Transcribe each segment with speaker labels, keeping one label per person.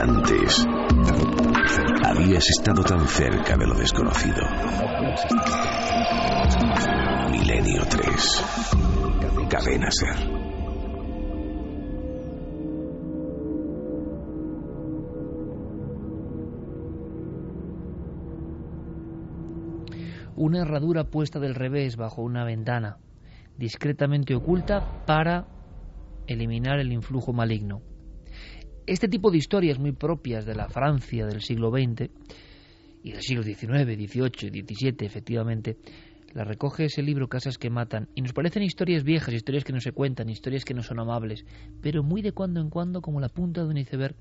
Speaker 1: Antes habías estado tan cerca de lo desconocido. Milenio 3. Cadena Ser.
Speaker 2: una herradura puesta del revés bajo una ventana, discretamente oculta para eliminar el influjo maligno. Este tipo de historias muy propias de la Francia del siglo XX y del siglo XIX, XVIII, XVII, efectivamente, las recoge ese libro Casas que matan y nos parecen historias viejas, historias que no se cuentan, historias que no son amables, pero muy de cuando en cuando como la punta de un iceberg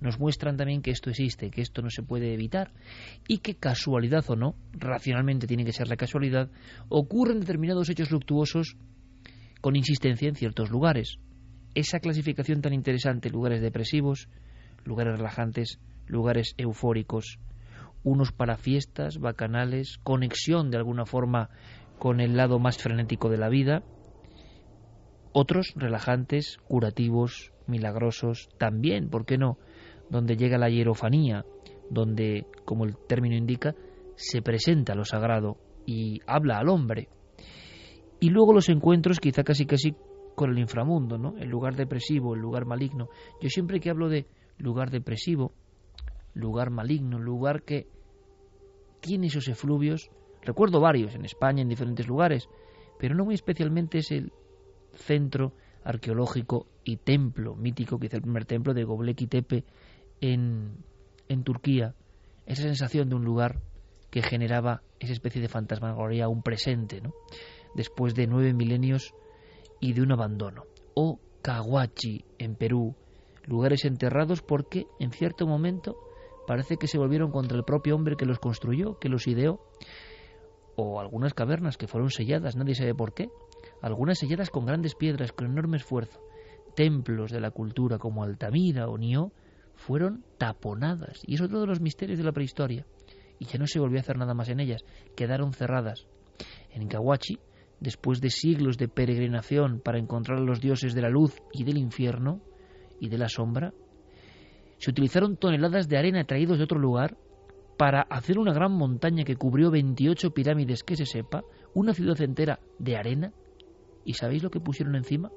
Speaker 2: nos muestran también que esto existe, que esto no se puede evitar y que casualidad o no, racionalmente tiene que ser la casualidad, ocurren determinados hechos luctuosos con insistencia en ciertos lugares. Esa clasificación tan interesante, lugares depresivos, lugares relajantes, lugares eufóricos, unos para fiestas, bacanales, conexión de alguna forma con el lado más frenético de la vida, otros relajantes, curativos, milagrosos, también, ¿por qué no?, donde llega la hierofanía, donde, como el término indica, se presenta lo sagrado y habla al hombre. Y luego los encuentros quizá casi casi con el inframundo, ¿no? El lugar depresivo, el lugar maligno. Yo siempre que hablo de lugar depresivo, lugar maligno, lugar que tiene esos efluvios, recuerdo varios en España, en diferentes lugares, pero no muy especialmente es el centro arqueológico y templo mítico, que es el primer templo de Göbekli Tepe en, en Turquía, esa sensación de un lugar que generaba esa especie de fantasmagoría, un presente, ¿no? después de nueve milenios y de un abandono. O Cahuachi, en Perú, lugares enterrados porque en cierto momento parece que se volvieron contra el propio hombre que los construyó, que los ideó, o algunas cavernas que fueron selladas, nadie sabe por qué, algunas selladas con grandes piedras, con enorme esfuerzo, templos de la cultura como Altamira o Nió, fueron taponadas. Y es otro de los misterios de la prehistoria. Y ya no se volvió a hacer nada más en ellas. Quedaron cerradas. En Kawachi, después de siglos de peregrinación para encontrar a los dioses de la luz y del infierno y de la sombra, se utilizaron toneladas de arena traídos de otro lugar para hacer una gran montaña que cubrió 28 pirámides que se sepa, una ciudad entera de arena. ¿Y sabéis lo que pusieron encima?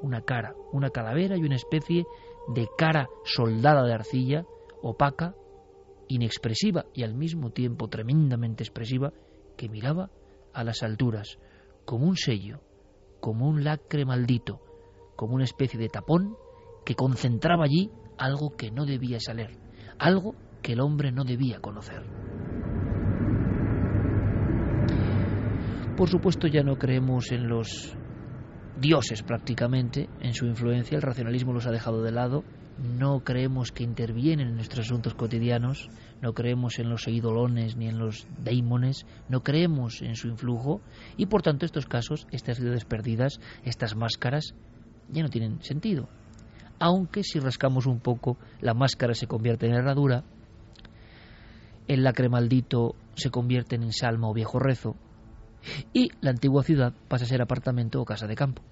Speaker 2: Una cara, una calavera y una especie de cara soldada de arcilla, opaca, inexpresiva y al mismo tiempo tremendamente expresiva, que miraba a las alturas, como un sello, como un lacre maldito, como una especie de tapón que concentraba allí algo que no debía salir, algo que el hombre no debía conocer. Por supuesto ya no creemos en los dioses prácticamente en su influencia, el racionalismo los ha dejado de lado, no creemos que intervienen en nuestros asuntos cotidianos, no creemos en los eidolones ni en los daimones, no creemos en su influjo y por tanto estos casos, estas ciudades perdidas, estas máscaras, ya no tienen sentido. Aunque si rascamos un poco, la máscara se convierte en herradura, el lacre maldito se convierte en salmo o viejo rezo, y la antigua ciudad pasa a ser apartamento o casa de campo.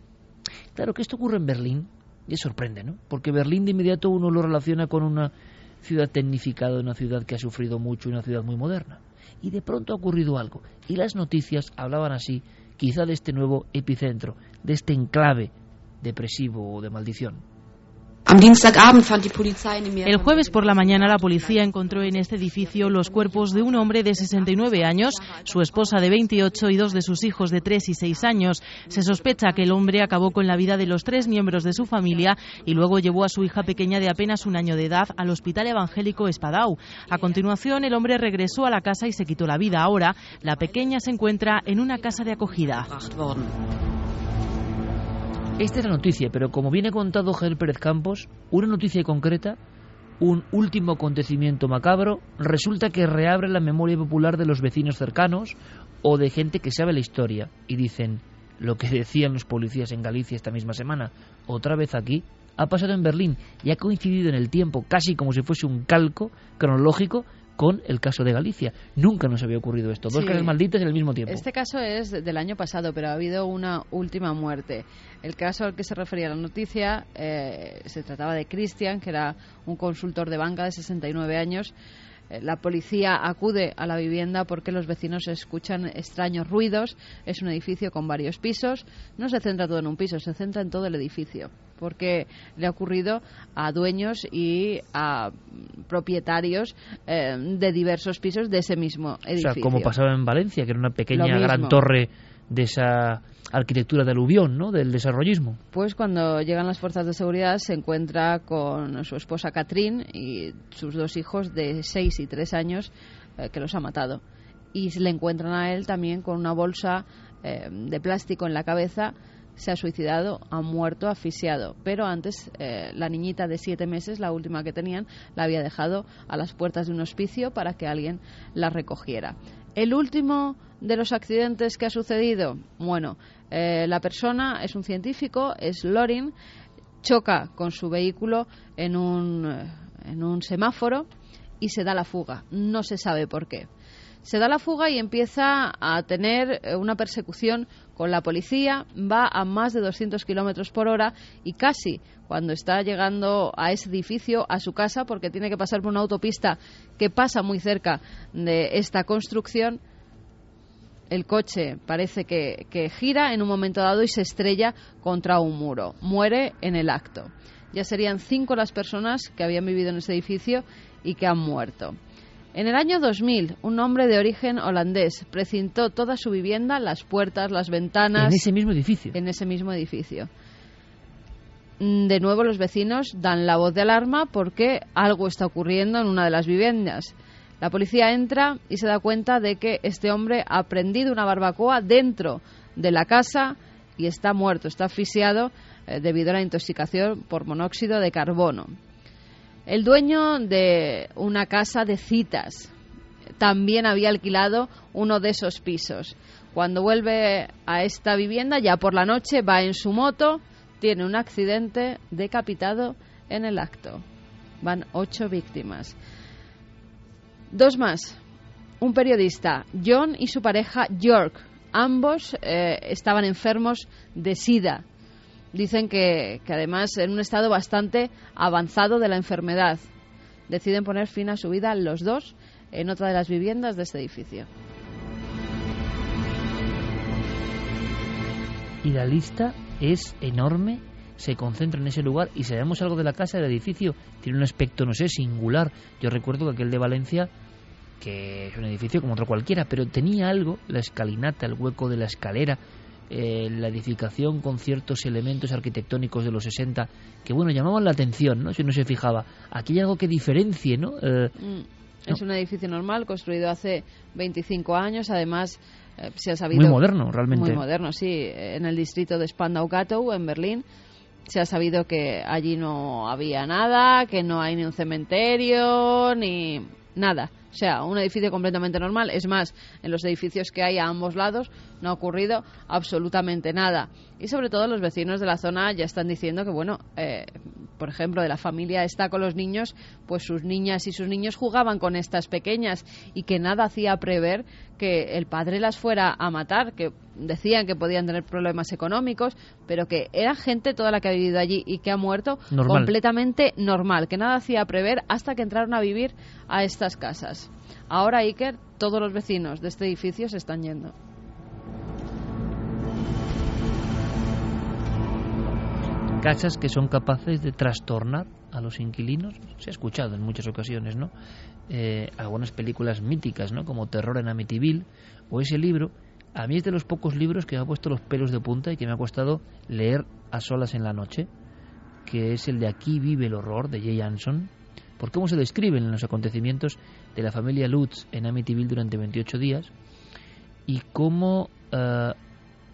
Speaker 2: Claro que esto ocurre en Berlín y sorprende, ¿no? Porque Berlín de inmediato uno lo relaciona con una ciudad tecnificada, una ciudad que ha sufrido mucho, una ciudad muy moderna. Y de pronto ha ocurrido algo. Y las noticias hablaban así, quizá de este nuevo epicentro, de este enclave depresivo o de maldición.
Speaker 3: El jueves por la mañana la policía encontró en este edificio los cuerpos de un hombre de 69 años, su esposa de 28 y dos de sus hijos de 3 y 6 años. Se sospecha que el hombre acabó con la vida de los tres miembros de su familia y luego llevó a su hija pequeña de apenas un año de edad al Hospital Evangélico Espadau. A continuación, el hombre regresó a la casa y se quitó la vida. Ahora, la pequeña se encuentra en una casa de acogida.
Speaker 2: Esta es la noticia, pero como viene contado Javier Pérez Campos, una noticia concreta, un último acontecimiento macabro, resulta que reabre la memoria popular de los vecinos cercanos o de gente que sabe la historia y dicen lo que decían los policías en Galicia esta misma semana, otra vez aquí, ha pasado en Berlín y ha coincidido en el tiempo, casi como si fuese un calco cronológico, con el caso de Galicia. Nunca nos había ocurrido esto. Dos
Speaker 4: Sí.
Speaker 2: casas malditas en el mismo tiempo.
Speaker 4: Este caso es del año pasado, pero ha habido una última muerte. El caso al que se refería la noticia eh, se trataba de Christian, que era un consultor de banca de 69 años. Eh, La policía acude a la vivienda porque los vecinos escuchan extraños ruidos. Es un edificio con varios pisos. No se centra todo en un piso, se centra en todo el edificio. Porque le ha ocurrido a dueños y a propietarios eh, de diversos pisos de ese mismo
Speaker 2: o
Speaker 4: edificio.
Speaker 2: sea, como pasaba en Valencia, que era una pequeña gran torre de esa arquitectura de aluvión, ¿no? Del desarrollismo.
Speaker 4: Pues cuando llegan las fuerzas de seguridad se encuentra con su esposa Catherine y sus dos hijos de 6 y 3 años eh, que los ha matado. Y le encuentran a él también con una bolsa eh, de plástico en la cabeza. Se ha suicidado, ha muerto asfixiado. Pero antes eh, la niñita de 7 meses, la última que tenían, la había dejado a las puertas de un hospicio para que alguien la recogiera. El último de los accidentes que ha sucedido, bueno, eh, la persona es un científico, es Lorin, choca con su vehículo en un, eh, en un semáforo y se da la fuga. No se sabe por qué. Se da la fuga y empieza a tener eh, una persecución con la policía, va a más de 200 kilómetros por hora y casi cuando está llegando a ese edificio, a su casa, porque tiene que pasar por una autopista que pasa muy cerca de esta construcción, el coche parece que, que gira en un momento dado y se estrella contra un muro. Muere en el acto. Ya serían cinco las personas que habían vivido en ese edificio y que han muerto. En el año 2000, un hombre de origen holandés precintó toda su vivienda, las puertas, las ventanas,
Speaker 2: En ese mismo edificio.
Speaker 4: en ese mismo edificio. Mm, De nuevo los vecinos dan la voz de alarma porque algo está ocurriendo en una de las viviendas. La policía entra y se da cuenta de que este hombre ha prendido una barbacoa dentro de la casa y está muerto, está asfixiado eh, debido a la intoxicación por monóxido de carbono. El dueño de una casa de citas también había alquilado uno de esos pisos. Cuando vuelve a esta vivienda, ya por la noche, va en su moto, tiene un accidente decapitado en el acto. Van ocho víctimas. Dos más. Un periodista, John y su pareja York. Ambos eh, estaban enfermos de SIDA. Dicen que, que además en un estado bastante avanzado de la enfermedad. Deciden poner fin a su vida los dos en otra de las viviendas de este edificio.
Speaker 2: Y la lista es enorme, se concentra en ese lugar y sabemos algo de la casa, del edificio, tiene un aspecto, no sé, singular. Yo recuerdo que aquel de Valencia, que es un edificio como otro cualquiera, pero tenía algo, la escalinata, el hueco de la escalera, eh, la edificación con ciertos elementos arquitectónicos de los 60 que, bueno, llamaban la atención, ¿no? Si uno se fijaba. Aquí hay algo que diferencie, ¿no? Eh,
Speaker 4: Mm, Es un edificio normal, construido hace 25 años. Además, eh, se ha sabido.
Speaker 2: muy moderno, realmente.
Speaker 4: Muy moderno, sí. En el distrito de Spandau-Gatow, en Berlín, se ha sabido que allí no había nada, que no hay ni un cementerio, ni nada. O sea, un edificio completamente normal. Es más, en los edificios que hay a ambos lados no ha ocurrido absolutamente nada. Y sobre todo los vecinos de la zona ya están diciendo que, bueno, eh, por ejemplo, de la familia está con los niños, pues sus niñas y sus niños jugaban con estas pequeñas y que nada hacía prever que el padre las fuera a matar, que decían que podían tener problemas económicos, pero que era gente toda la que ha vivido allí y que ha muerto
Speaker 2: Normal.
Speaker 4: completamente normal, que nada hacía prever hasta que entraron a vivir a estas casas. Ahora, Iker, todos los vecinos de este edificio se están yendo.
Speaker 2: Casas que son capaces de trastornar a los inquilinos. Se ha escuchado en muchas ocasiones, ¿no? Eh, algunas películas míticas, ¿no? Como Terror en Amityville o ese libro. A mí es de los pocos libros que me ha puesto los pelos de punta y que me ha costado leer a solas en la noche, que es el de Aquí vive el horror de Jay Anson, por cómo se describen los acontecimientos de la familia Lutz en Amityville durante 28 días y cómo eh,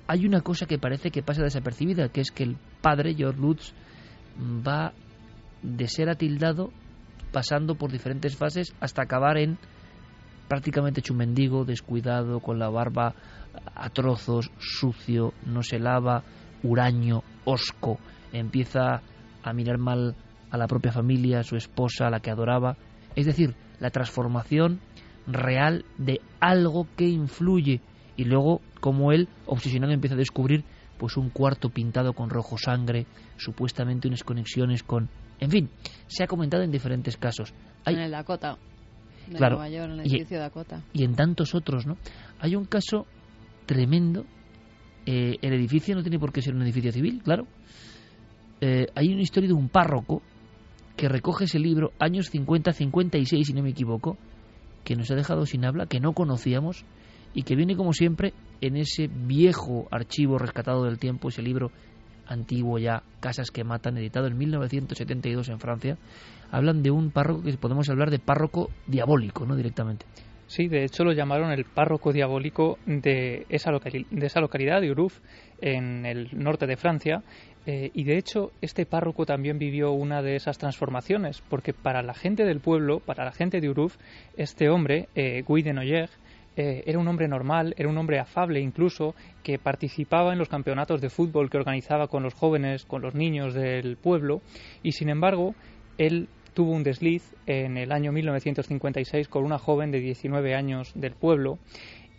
Speaker 2: hay una cosa que parece que pasa desapercibida, que es que el padre, George Lutz, va de ser atildado pasando por diferentes fases hasta acabar en prácticamente hecho un mendigo, descuidado, con la barba a trozos, sucio, no se lava, huraño, osco, empieza a mirar mal a la propia familia, a su esposa, a la que adoraba. Es decir, la transformación real de algo que influye y luego como él obsesionado empieza a descubrir pues un cuarto pintado con rojo sangre, supuestamente unas conexiones con, en fin, se ha comentado en diferentes casos.
Speaker 4: en el Dakota. De
Speaker 2: claro,
Speaker 4: Nueva York, en el edificio
Speaker 2: y,
Speaker 4: Dakota.
Speaker 2: Y en tantos otros, ¿no? Hay un caso tremendo. Eh, el edificio no tiene por qué ser un edificio civil, claro. Eh, hay una historia de un párroco que recoge ese libro, años 50-56, si no me equivoco, que nos ha dejado sin habla, que no conocíamos y que viene como siempre en ese viejo archivo rescatado del tiempo, ese libro antiguo ya, Casas que matan, editado en 1972 en Francia, hablan de un párroco que podemos hablar de párroco diabólico, ¿no? Directamente.
Speaker 5: Sí, de hecho lo llamaron el párroco diabólico de esa, de esa localidad, de Uruf, en el norte de Francia. Eh, y de hecho, este párroco también vivió una de esas transformaciones, porque para la gente del pueblo, para la gente de Uruf, este hombre, eh, Guy de Noyer, eh, era un hombre normal, era un hombre afable incluso, que participaba en los campeonatos de fútbol que organizaba con los jóvenes, con los niños del pueblo, y sin embargo, él tuvo un desliz en el año 1956 con una joven de 19 años del pueblo,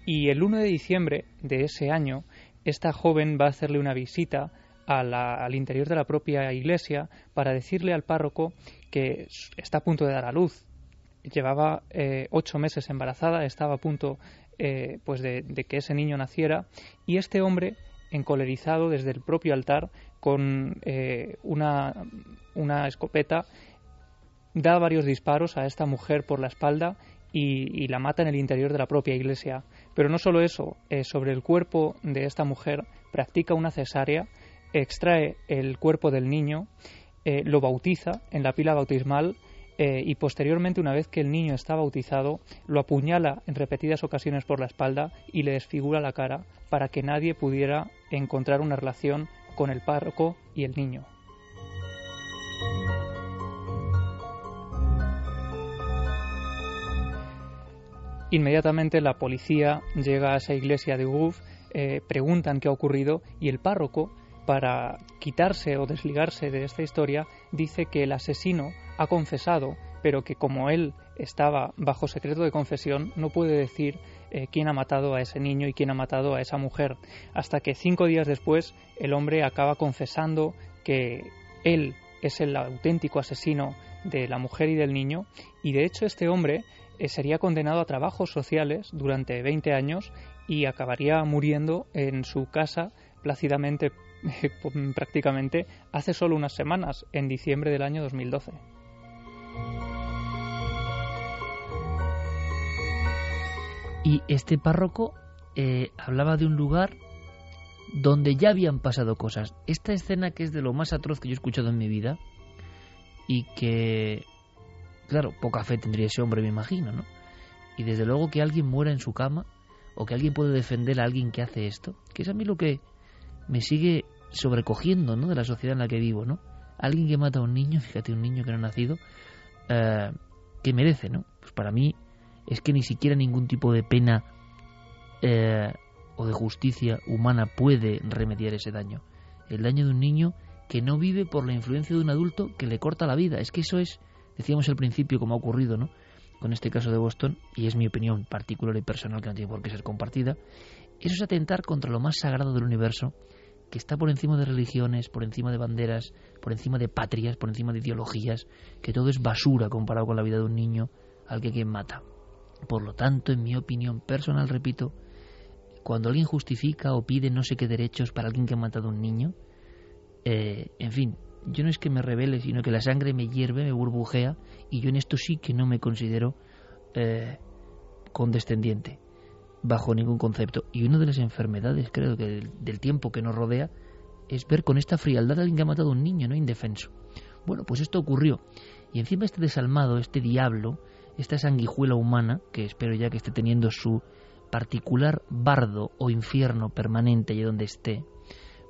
Speaker 5: y el 1 de diciembre de ese año, esta joven va a hacerle una visita al interior de la propia iglesia para decirle al párroco que está a punto de dar a luz, llevaba eh, ocho meses embarazada, estaba a punto eh, pues de, que ese niño naciera y este hombre, encolerizado desde el propio altar, con eh, una, una, escopeta, da varios disparos a esta mujer por la espalda y, la mata en el interior de la propia iglesia. Pero no solo eso, sobre el cuerpo de esta mujer practica una cesárea, extrae el cuerpo del niño, lo bautiza en la pila bautismal, eh, y posteriormente, una vez que el niño está bautizado, lo apuñala en repetidas ocasiones por la espalda y le desfigura la cara para que nadie pudiera encontrar una relación con el párroco y el niño. Inmediatamente la policía llega a esa iglesia de Uguf, eh, preguntan qué ha ocurrido y el párroco, para quitarse o desligarse de esta historia, dice que el asesino ha confesado, pero que como él estaba bajo secreto de confesión, no puede decir eh, quién ha matado a ese niño y quién ha matado a esa mujer, hasta que cinco días después el hombre acaba confesando que él es el auténtico asesino de la mujer y del niño, y de hecho este hombre eh, sería condenado a trabajos sociales durante 20 años y acabaría muriendo en su casa plácidamente prácticamente hace solo unas semanas, en diciembre del año 2012.
Speaker 2: Y este párroco eh, hablaba de un lugar donde ya habían pasado cosas. Esta escena que es de lo más atroz que yo he escuchado en mi vida y que, claro, poca fe tendría ese hombre, me imagino, ¿no? Y desde luego que alguien muera en su cama o que alguien puede defender a alguien que hace esto, que es a mí lo que me sigue sobrecogiendo, ¿no? De la sociedad en la que vivo, ¿no? Alguien que mata a un niño, fíjate, un niño que no ha nacido, eh, que merece, ¿no? Pues para mí es que ni siquiera ningún tipo de pena eh, o de justicia humana puede remediar ese daño. El daño de un niño que no vive por la influencia de un adulto que le corta la vida. Es que eso es, decíamos al principio, como ha ocurrido, ¿no? Con este caso de Boston, y es mi opinión particular y personal que no tiene por qué ser compartida, eso es atentar contra lo más sagrado del universo, que está por encima de religiones, por encima de banderas, por encima de patrias, por encima de ideologías, que todo es basura comparado con la vida de un niño al que quien mata. Por lo tanto, en mi opinión personal, repito, cuando alguien justifica o pide no sé qué derechos para alguien que ha matado a un niño, eh, en fin, yo no es que me revele, sino que la sangre me hierve, me burbujea, y yo en esto sí que no me considero eh, condescendiente, bajo ningún concepto. Y una de las enfermedades, creo que del, del, tiempo que nos rodea, es ver con esta frialdad a alguien que ha matado a un niño, no indefenso. Bueno, pues esto ocurrió. Y encima este desalmado, este diablo, esta sanguijuela humana, que espero ya que esté teniendo su particular bardo o infierno permanente allí donde esté,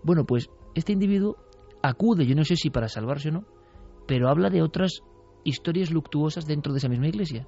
Speaker 2: bueno, pues este individuo acude, yo no sé si para salvarse o no, pero habla de otras historias luctuosas dentro de esa misma iglesia.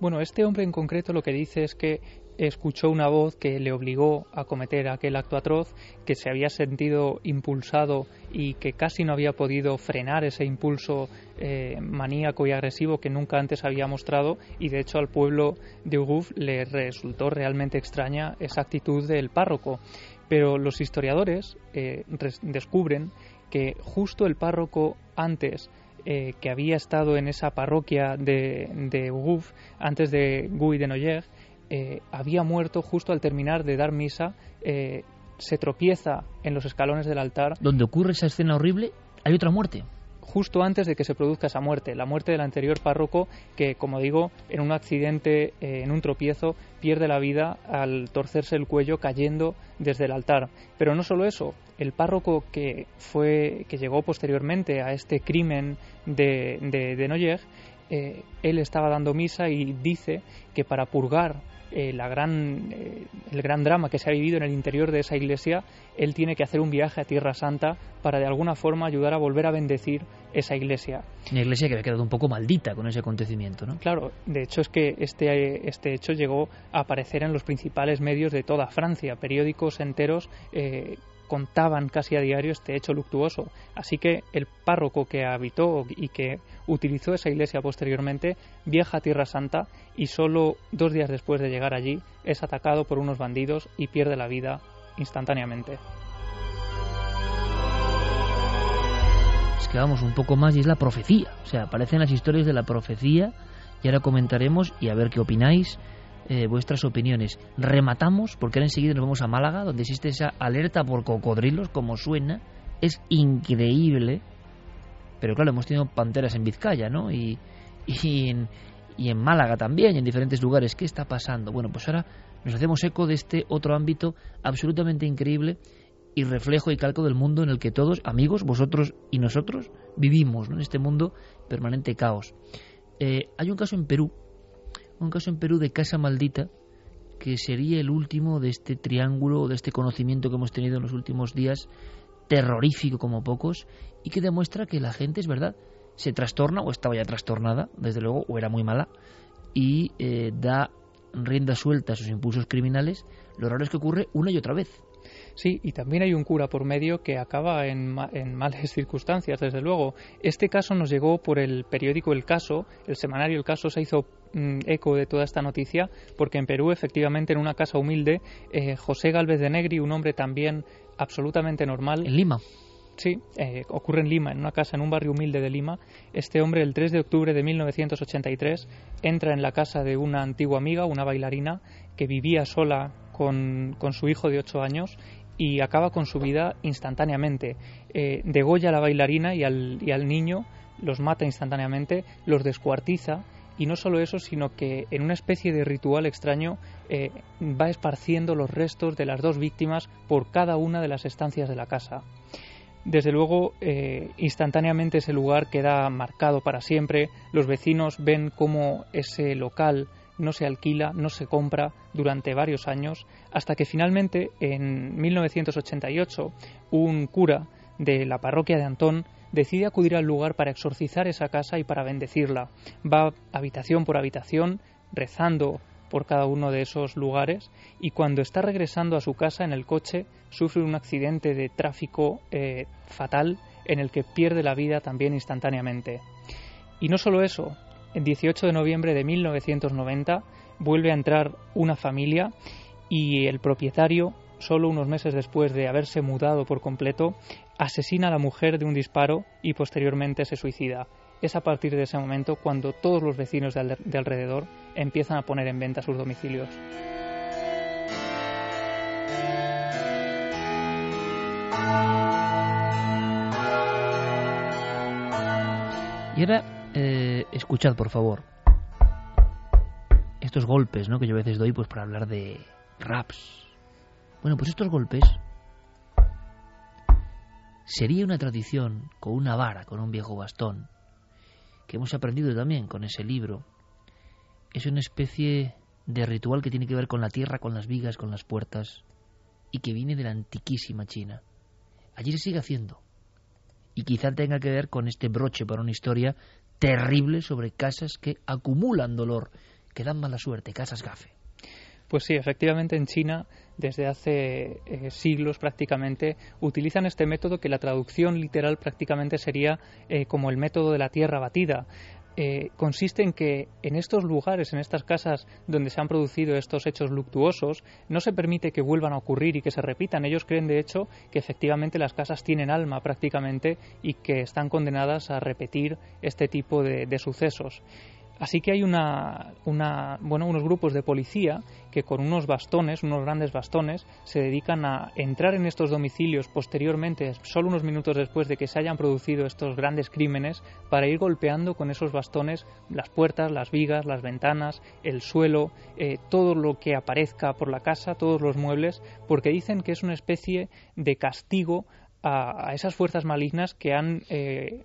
Speaker 5: Bueno, este hombre en concreto lo que dice es que escuchó una voz que le obligó a cometer aquel acto atroz, que se había sentido impulsado y que casi no había podido frenar ese impulso eh, maníaco y agresivo que nunca antes había mostrado y de hecho al pueblo de Uguf le resultó realmente extraña esa actitud del párroco. Pero los historiadores eh, descubren que justo el párroco antes eh, que había estado en esa parroquia de, de Uguf, antes de Guy de Noyer, eh, había muerto justo al terminar de dar misa, eh, se tropieza en los escalones del altar.
Speaker 2: Donde ocurre esa escena horrible, hay otra muerte
Speaker 5: justo antes de que se produzca esa muerte, la muerte del anterior párroco que, como digo, en un accidente, eh, en un tropiezo, pierde la vida al torcerse el cuello cayendo desde el altar. Pero no solo eso, el párroco que fue que llegó posteriormente a este crimen de, de, Noyer, él estaba dando misa y dice que para purgar eh, la gran, eh, el gran drama que se ha vivido en el interior de esa iglesia, él tiene que hacer un viaje a Tierra Santa para de alguna forma ayudar a volver a bendecir esa iglesia.
Speaker 2: Una iglesia que había quedado un poco maldita con ese acontecimiento, ¿no?
Speaker 5: Claro, de hecho es que este, este hecho llegó a aparecer en los principales medios de toda Francia, periódicos enteros eh, contaban casi a diario este hecho luctuoso. Así que el párroco que habitó y que utilizó esa iglesia posteriormente viaja a Tierra Santa y solo dos días después de llegar allí es atacado por unos bandidos y pierde la vida instantáneamente.
Speaker 2: Es que vamos un poco más y es la profecía. O sea, aparecen las historias de la profecía y ahora comentaremos y a ver qué opináis eh, vuestras opiniones. Rematamos, porque ahora enseguida nos vamos a Málaga, donde existe esa alerta por cocodrilos, como suena. Es increíble. Pero claro, hemos tenido panteras en Vizcaya, ¿no? Y, y, en, y en Málaga también, y en diferentes lugares. ¿Qué está pasando? Bueno, pues ahora nos hacemos eco de este otro ámbito absolutamente increíble y reflejo y calco del mundo en el que todos, amigos, vosotros y nosotros, vivimos, ¿no? en este mundo permanente caos. Eh, hay un caso en Perú un caso en Perú de Casa Maldita, que sería el último de este triángulo, de este conocimiento que hemos tenido en los últimos días, terrorífico como pocos, y que demuestra que la gente, es verdad, se trastorna, o estaba ya trastornada, desde luego, o era muy mala, y eh, da rienda suelta a sus impulsos criminales, lo raro es que ocurre una y otra vez.
Speaker 5: Sí, y también hay un cura por medio que acaba en, en, males circunstancias, desde luego. Este caso nos llegó por el periódico El Caso, el semanario El Caso se hizo mm, eco de toda esta noticia, porque en Perú, efectivamente, en una casa humilde, eh, José Galvez de Negri, un hombre también absolutamente normal.
Speaker 2: En Lima.
Speaker 5: Sí, eh, ocurre en Lima, en una casa en un barrio humilde de Lima. Este hombre, el 3 de octubre de 1983, entra en la casa de una antigua amiga, una bailarina, que vivía sola con, con su hijo de 8 años y acaba con su vida instantáneamente. Eh, degolla a la bailarina y al, niño, los mata instantáneamente, los descuartiza y no solo eso, sino que en una especie de ritual extraño eh, va esparciendo los restos de las dos víctimas por cada una de las estancias de la casa. Desde luego, eh, instantáneamente ese lugar queda marcado para siempre. Los vecinos ven cómo ese local no se alquila, no se compra durante varios años, hasta que finalmente en 1988 un cura de la parroquia de Antón decide acudir al lugar para exorcizar esa casa y para bendecirla. Va habitación por habitación rezando por cada uno de esos lugares y cuando está regresando a su casa en el coche sufre un accidente de tráfico eh, fatal en el que pierde la vida también instantáneamente. Y no solo eso, el 18 de noviembre de 1990 vuelve a entrar una familia y el propietario, solo unos meses después de haberse mudado por completo, asesina a la mujer de un disparo y posteriormente se suicida. Es a partir de ese momento cuando todos los vecinos de, alrededor empiezan a poner en venta sus domicilios.
Speaker 2: Y ahora eh, escuchad, por favor, estos golpes ¿no? que yo a veces doy pues para hablar de raps. Bueno, pues estos golpes sería una tradición con una vara, con un viejo bastón, que hemos aprendido también con ese libro. Es una especie de ritual que tiene que ver con la tierra, con las vigas, con las puertas, y que viene de la antiquísima China. Allí se sigue haciendo. Y quizá tenga que ver con este broche para una historia terrible sobre casas que acumulan dolor que dan mala suerte, casas gafe.
Speaker 5: Pues sí, efectivamente en China desde hace eh, siglos prácticamente utilizan este método que la traducción literal prácticamente sería eh, como el método de la tierra batida. Eh, consiste en que en estos lugares, en estas casas donde se han producido estos hechos luctuosos, no se permite que vuelvan a ocurrir y que se repitan. Ellos creen, de hecho, que efectivamente las casas tienen alma prácticamente y que están condenadas a repetir este tipo de sucesos. Así que hay una, bueno, unos grupos de policía que con unos bastones, unos grandes bastones, se dedican a entrar en estos domicilios posteriormente, solo unos minutos después de que se hayan producido estos grandes crímenes, para ir golpeando con esos bastones las puertas, las vigas, las ventanas, el suelo, eh, todo lo que aparezca por la casa, todos los muebles, porque dicen que es una especie de castigo a, esas fuerzas malignas que han eh,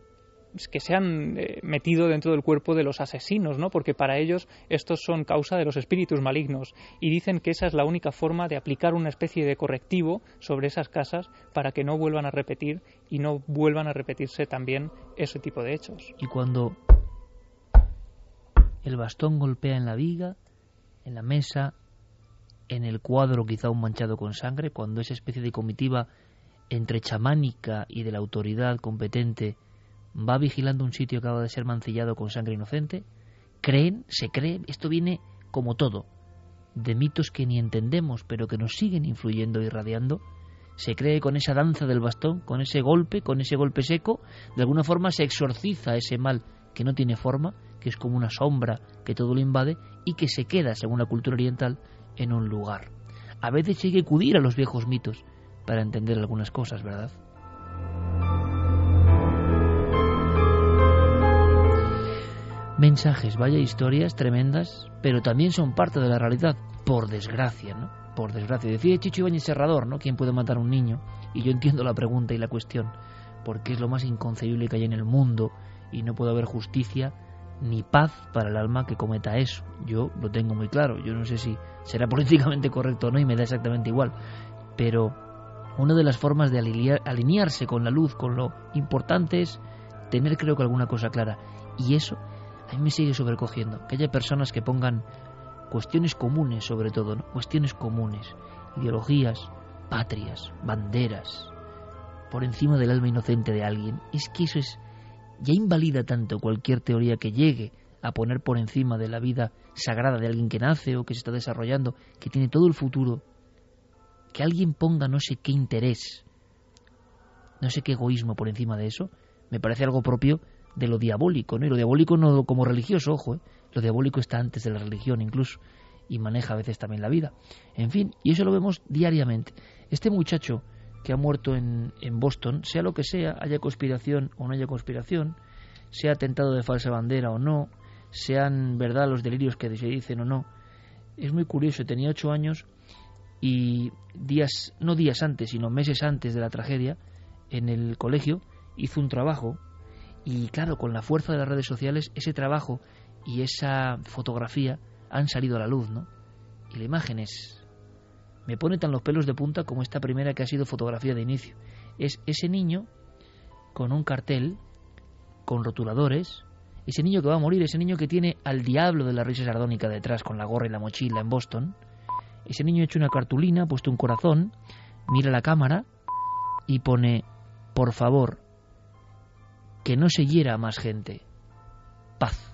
Speaker 5: que se han eh, metido dentro del cuerpo de los asesinos, ¿no? Porque para ellos estos son causa de los espíritus malignos y dicen que esa es la única forma de aplicar una especie de correctivo sobre esas casas para que no vuelvan a repetir y no vuelvan a repetirse también ese tipo de hechos.
Speaker 2: Y cuando el bastón golpea en la viga, en la mesa, en el cuadro quizá un manchado con sangre, cuando esa especie de comitiva entre chamánica y de la autoridad competente va vigilando un sitio que acaba de ser mancillado con sangre inocente, creen, se cree, esto viene como todo, de mitos que ni entendemos, pero que nos siguen influyendo y irradiando, se cree con esa danza del bastón, con ese golpe, con ese golpe seco, de alguna forma se exorciza ese mal que no tiene forma, que es como una sombra que todo lo invade y que se queda, según la cultura oriental, en un lugar. A veces hay que acudir a los viejos mitos para entender algunas cosas, ¿verdad? Mensajes, vaya historias tremendas, pero también son parte de la realidad, por desgracia, ¿no? Por desgracia. Decía Chicho Ibañez Serrador, ¿no? ¿Quién puede matar a un niño? Y yo entiendo la pregunta y la cuestión, porque es lo más inconcebible que hay en el mundo y no puede haber justicia ni paz para el alma que cometa eso. Yo lo tengo muy claro. Yo no sé si será políticamente correcto o no y me da exactamente igual. Pero una de las formas de alinearse con la luz, con lo importante es tener creo que alguna cosa clara. Y eso a mí me sigue sobrecogiendo que haya personas que pongan cuestiones comunes, sobre todo, cuestiones comunes, ideologías, patrias, banderas, por encima del alma inocente de alguien. Es que eso es ya invalida tanto cualquier teoría que llegue a poner por encima de la vida sagrada de alguien que nace o que se está desarrollando, que tiene todo el futuro, que alguien ponga no sé qué interés, no sé qué egoísmo por encima de eso, me parece algo propio de lo diabólico, ¿no? Y lo diabólico no como religioso, ojo, ¿eh? lo diabólico está antes de la religión incluso y maneja a veces también la vida. En fin, y eso lo vemos diariamente. Este muchacho que ha muerto en, en Boston, sea lo que sea, haya conspiración o no haya conspiración, sea atentado de falsa bandera o no, sean verdad los delirios que se dicen o no, es muy curioso, tenía ocho años y días, no días antes, sino meses antes de la tragedia, en el colegio, hizo un trabajo y claro, con la fuerza de las redes sociales, ese trabajo y esa fotografía han salido a la luz, ¿no? Y la imagen es... Me pone tan los pelos de punta como esta primera que ha sido fotografía de inicio. Es ese niño con un cartel, con rotuladores, ese niño que va a morir, ese niño que tiene al diablo de la risa sardónica detrás con la gorra y la mochila en Boston, ese niño hecho una cartulina, puesto un corazón, mira la cámara y pone, por favor, que no se hiera a más gente. Paz.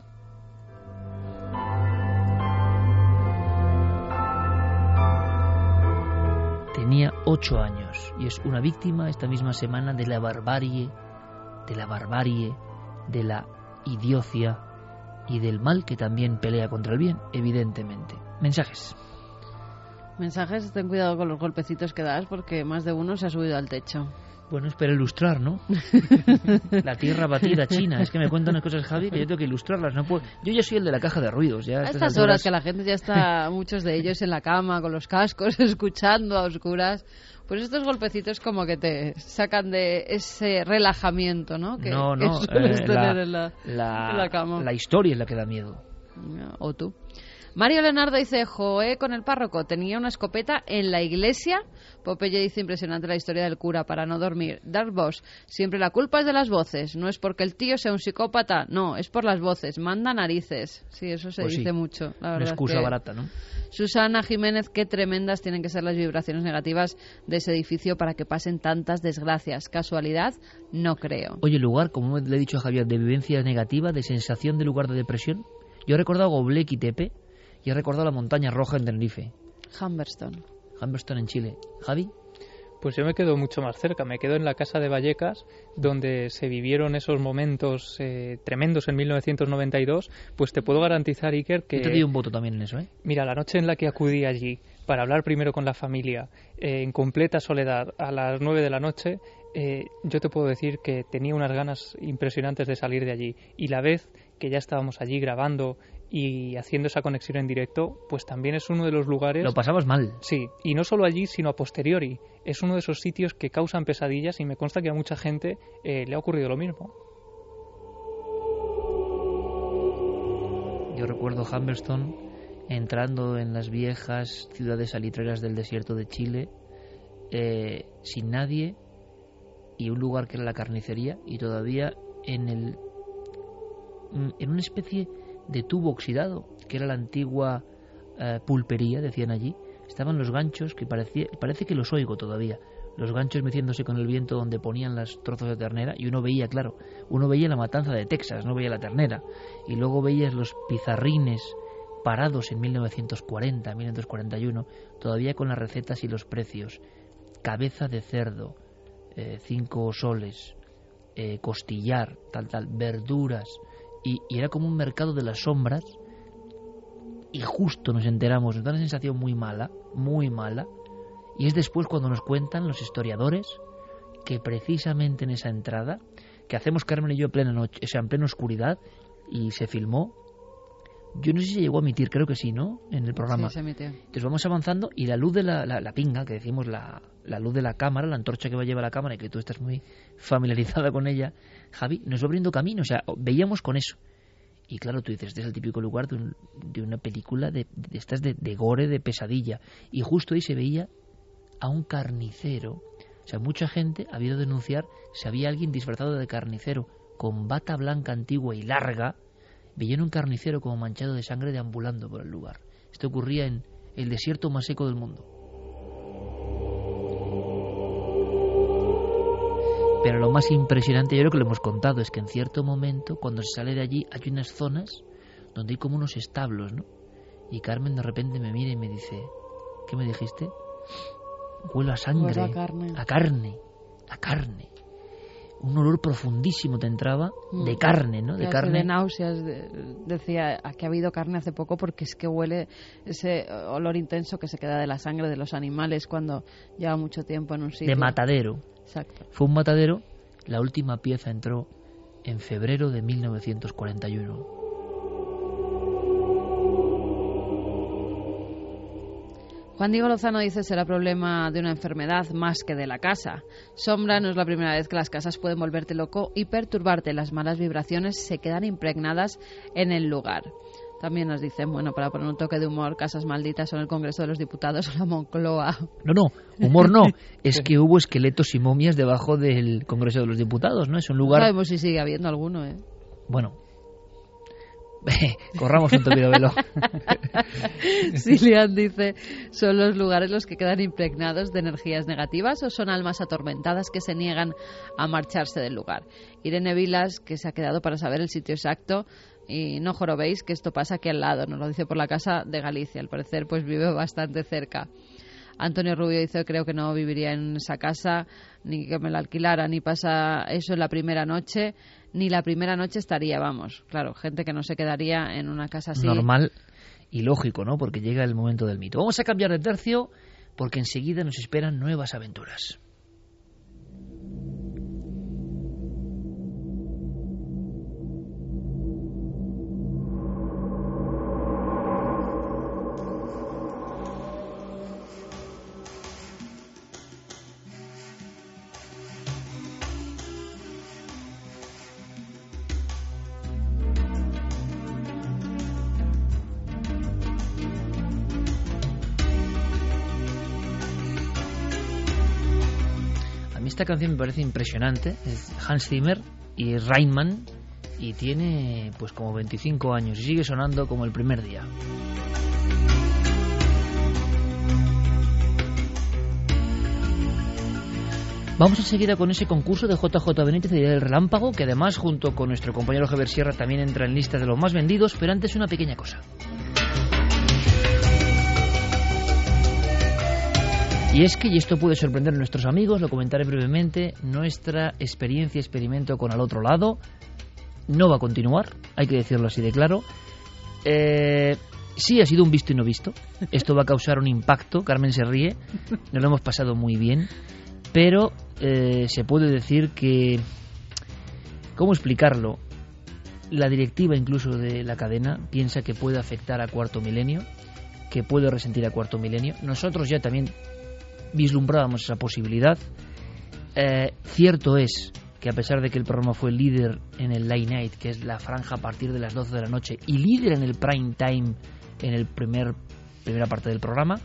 Speaker 2: Tenía ocho años y es una víctima esta misma semana de la barbarie, de la barbarie, de la idiocia y del mal que también pelea contra el bien, evidentemente. Mensajes.
Speaker 4: Mensajes, ten cuidado con los golpecitos que das porque más de uno se ha subido al techo.
Speaker 2: Bueno, espera ilustrar, ¿no? la tierra batida china. Es que me cuentan unas cosas, Javi, que yo tengo que ilustrarlas. No puedo... Yo ya soy el de la caja de ruidos. Ya
Speaker 4: a estas, horas que la gente ya está, muchos de ellos en la cama, con los cascos, escuchando a oscuras. Pues estos golpecitos como que te sacan de ese relajamiento, ¿no? Que,
Speaker 2: no, no,
Speaker 4: eh, tener en, la, la, en la cama.
Speaker 2: La historia es la que da miedo.
Speaker 4: O tú. Mario Leonardo dice, Joé con el párroco, tenía una escopeta en la iglesia. Popeye dice, impresionante la historia del cura para no dormir. Dark Boss, siempre la culpa es de las voces. No es porque el tío sea un psicópata, no, es por las voces. Manda narices. Sí, eso se
Speaker 2: Pues sí,
Speaker 4: dice mucho. La
Speaker 2: Una
Speaker 4: verdad es
Speaker 2: excusa
Speaker 4: que-
Speaker 2: barata, ¿no?
Speaker 4: Susana Jiménez, qué tremendas tienen que ser las vibraciones negativas de ese edificio para que pasen tantas desgracias. ¿Casualidad? No creo.
Speaker 2: Oye, lugar, como le he dicho a Javier, de vivencia negativa, de sensación de lugar de depresión. Yo he recordado Goblek y Tepe y he recordado la montaña roja en Tenerife.
Speaker 4: Humberston.
Speaker 2: Humberston en Chile. Javi,
Speaker 5: Pues yo me quedo mucho más cerca, me quedo en la casa de Vallecas, donde se vivieron esos momentos eh, tremendos en 1992, pues te puedo garantizar, Iker, que...
Speaker 2: yo te doy un voto también en eso, ¿eh?
Speaker 5: Mira, la noche en la que acudí allí para hablar primero con la familia, eh, en completa soledad, a las 9 de la noche, eh, yo te puedo decir que tenía unas ganas impresionantes de salir de allí. Y la vez que ya estábamos allí grabando y haciendo esa conexión en directo, pues también es uno de los lugares...
Speaker 2: Lo pasabas mal.
Speaker 5: Sí, y no solo allí, sino a posteriori. Es uno de esos sitios que causan pesadillas y me consta que a mucha gente eh, le ha ocurrido lo mismo.
Speaker 2: Yo recuerdo Humberston entrando en las viejas ciudades salitreras del desierto de Chile, eh, sin nadie, y un lugar que era la carnicería, y todavía en el en una especie de tubo oxidado, que era la antigua eh, pulpería, decían allí, estaban los ganchos que parecía, parece que los oigo todavía, los ganchos meciéndose con el viento donde ponían los trozos de ternera y uno veía, claro, uno veía la matanza de Texas, no veía la ternera, y luego veías los pizarrines parados en 1940, 1941, todavía con las recetas y los precios, cabeza de cerdo, eh, cinco soles, eh, costillar, tal, tal, verduras, y, era como un mercado de las sombras, y justo nos enteramos, nos da una sensación muy mala, muy mala, y es después cuando nos cuentan los historiadores que precisamente en esa entrada, que hacemos Carmen y yo en plena noche, o sea, en plena oscuridad, y se filmó, yo no sé si se llegó a emitir, creo que sí, ¿no? En el programa.
Speaker 4: Sí, se emitió.
Speaker 2: Entonces vamos avanzando y la luz de la, la, la pinga, que decimos la, la luz de la cámara, la antorcha que va a llevar la cámara y que tú estás muy familiarizada con ella, Javi, nos va abriendo camino, o sea, veíamos con eso. Y claro, tú dices, este es el típico lugar de, un- de una película de, de estas de, de gore, de pesadilla. Y justo ahí se veía a un carnicero. O sea, mucha gente había ido a denunciar si había alguien disfrazado de carnicero con bata blanca antigua y larga, veían un carnicero como manchado de sangre deambulando por el lugar. Esto ocurría en el desierto más seco del mundo. Pero lo más impresionante, yo creo que lo hemos contado, es que en cierto momento, cuando se sale de allí, hay unas zonas donde hay como unos establos, ¿no? Y Carmen de repente me mira y me dice, ¿qué me dijiste? Huelo a sangre,
Speaker 4: Huele a carne.
Speaker 2: a carne, a carne. Un olor profundísimo te entraba de
Speaker 4: Mm.
Speaker 2: carne, ¿no? De
Speaker 4: Ya,
Speaker 2: carne.
Speaker 4: De náuseas. de- decía, aquí ha habido carne hace poco porque es que huele ese olor intenso que se queda de la sangre de los animales cuando lleva mucho tiempo en un sitio.
Speaker 2: de matadero.
Speaker 4: Exacto.
Speaker 2: Fue un matadero. La última pieza entró en febrero de 1941.
Speaker 4: Juan Diego Lozano dice será problema de una enfermedad más que de la casa. Sombra no es la primera vez que las casas pueden volverte loco y perturbarte. Las malas vibraciones se quedan impregnadas en el lugar. También nos dicen, bueno, para poner un toque de humor, casas malditas son el Congreso de los Diputados o la Moncloa.
Speaker 2: No, no, humor no. Es que hubo esqueletos y momias debajo del Congreso de los Diputados, ¿no? Es un
Speaker 4: No
Speaker 2: lugar.
Speaker 4: sabemos si sigue habiendo alguno, ¿eh?
Speaker 2: Bueno. Corramos un tupido velo.
Speaker 4: Silian dice, ¿son los lugares los que quedan impregnados de energías negativas o son almas atormentadas que se niegan a marcharse del lugar? Irene Vilas, que se ha quedado para saber el sitio exacto, y no jorobéis que esto pasa aquí al lado, nos lo dice por la casa de Galicia, al parecer pues vive bastante cerca. Antonio Rubio dice, creo que no viviría en esa casa, ni que me la alquilara, ni pasa eso en la primera noche, ni la primera noche estaría, vamos. Claro, gente que no se quedaría en una casa así.
Speaker 2: Normal y lógico, ¿no? Porque llega el momento del mito. Vamos a cambiar de tercio porque enseguida nos esperan nuevas aventuras. Canción me parece impresionante. Es Hans Zimmer y Reinman y tiene pues como 25 años y sigue sonando como el primer día. Vamos enseguida con ese concurso de JJ Benítez de del Relámpago, que además, junto con nuestro compañero Javier Sierra, también entra en lista de los más vendidos, pero antes una pequeña cosa. Y es que, y esto puede sorprender a nuestros amigos, lo comentaré brevemente, nuestra experiencia, experimento con al otro lado no va a continuar, hay que decirlo así de claro. Eh, sí ha sido un visto y no visto. Esto va a causar un impacto, Carmen se ríe, nos lo hemos pasado muy bien, pero eh, se puede decir que, ¿cómo explicarlo? La directiva incluso de la cadena piensa que puede afectar a Cuarto Milenio, que puede resentir a Cuarto Milenio. Nosotros ya también vislumbrábamos esa posibilidad. Eh, cierto es que a pesar de que el programa fue líder en el Late Night, que es la franja a partir de las 12 de la noche, y líder en el prime time en el primer primera parte del programa,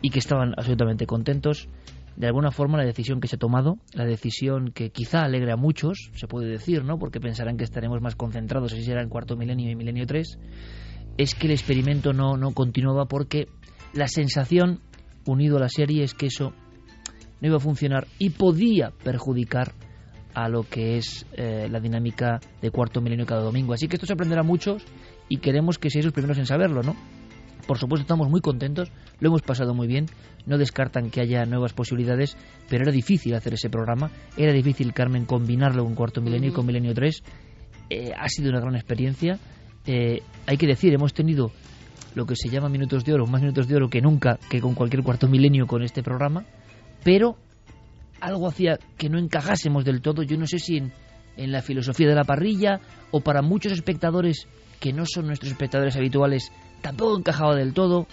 Speaker 2: y que estaban absolutamente contentos, de alguna forma la decisión que se ha tomado, la decisión que quizá alegre a muchos, se puede decir, ¿no? Porque pensarán que estaremos más concentrados si será en cuarto milenio y milenio 3, es que el experimento no, no continuaba porque la sensación, unido a la serie, es que eso no iba a funcionar y podía perjudicar a lo que es eh, la dinámica de cuarto milenio cada domingo. Así que esto se aprenderá a muchos y queremos que seáis los primeros en saberlo, ¿no? Por supuesto estamos muy contentos, lo hemos pasado muy bien, no descartan que haya nuevas posibilidades, pero era difícil hacer ese programa, era difícil, Carmen, combinarlo con Cuarto Milenio y con Milenio 3, eh, ha sido una gran experiencia, eh, hay que decir, hemos tenido lo que se llama minutos de oro, más minutos de oro que nunca, que con cualquier Cuarto Milenio con este programa, pero algo hacía que no encajásemos del todo, yo no sé si en, en la filosofía de la parrilla o para muchos espectadores que no son nuestros espectadores habituales tampoco encajaba del todo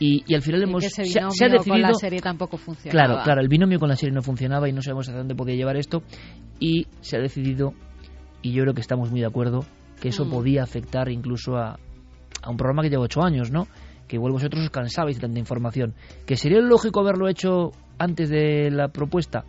Speaker 2: y, y al final
Speaker 4: Y
Speaker 2: hemos se, ha-
Speaker 4: binomio
Speaker 2: se ha decidido
Speaker 4: con la serie tampoco funcionaba.
Speaker 2: claro claro el binomio con la serie no funcionaba y no sabemos hasta dónde podía llevar esto y se ha decidido y yo creo que estamos muy de acuerdo que eso
Speaker 4: Mm.
Speaker 2: podía afectar incluso a, a un programa que lleva ocho años no que igual vosotros os cansabais de tanta información. Que sería lógico haberlo hecho antes de la propuesta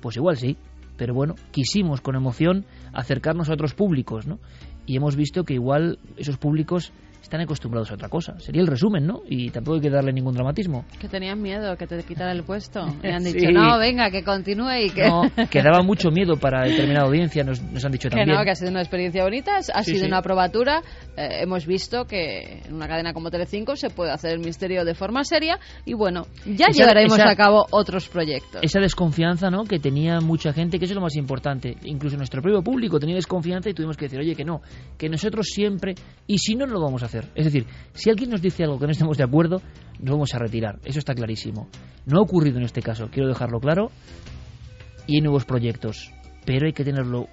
Speaker 2: pues igual sí pero bueno quisimos con emoción acercarnos a otros públicos no y hemos visto que igual esos públicos están acostumbrados a otra cosa. Sería el resumen, ¿no? Y tampoco hay que darle ningún dramatismo.
Speaker 4: Que tenían miedo que te quitara el puesto. Y han dicho,
Speaker 2: Sí.
Speaker 4: no, venga, que continúe y que...
Speaker 2: No, que daba mucho miedo para determinada audiencia, nos, nos han dicho
Speaker 4: Que
Speaker 2: también.
Speaker 4: no, que ha sido una experiencia bonita, ha
Speaker 2: Sí,
Speaker 4: sido
Speaker 2: sí.
Speaker 4: una probatura. Eh, hemos visto que en una cadena como Telecinco se puede hacer el misterio de forma seria y bueno, ya
Speaker 2: Esa-
Speaker 4: llevaremos
Speaker 2: esa-
Speaker 4: a cabo otros proyectos.
Speaker 2: Esa desconfianza, ¿no? Que tenía mucha gente, que eso es lo más importante. Incluso nuestro propio público tenía desconfianza y tuvimos que decir, oye, que no, que nosotros siempre, y si no, no lo vamos a hacer. Es decir, si alguien nos dice algo que no estemos de acuerdo, nos vamos a retirar. Eso está clarísimo. No ha ocurrido en este caso, quiero dejarlo claro, y hay nuevos proyectos, pero hay que tenerlo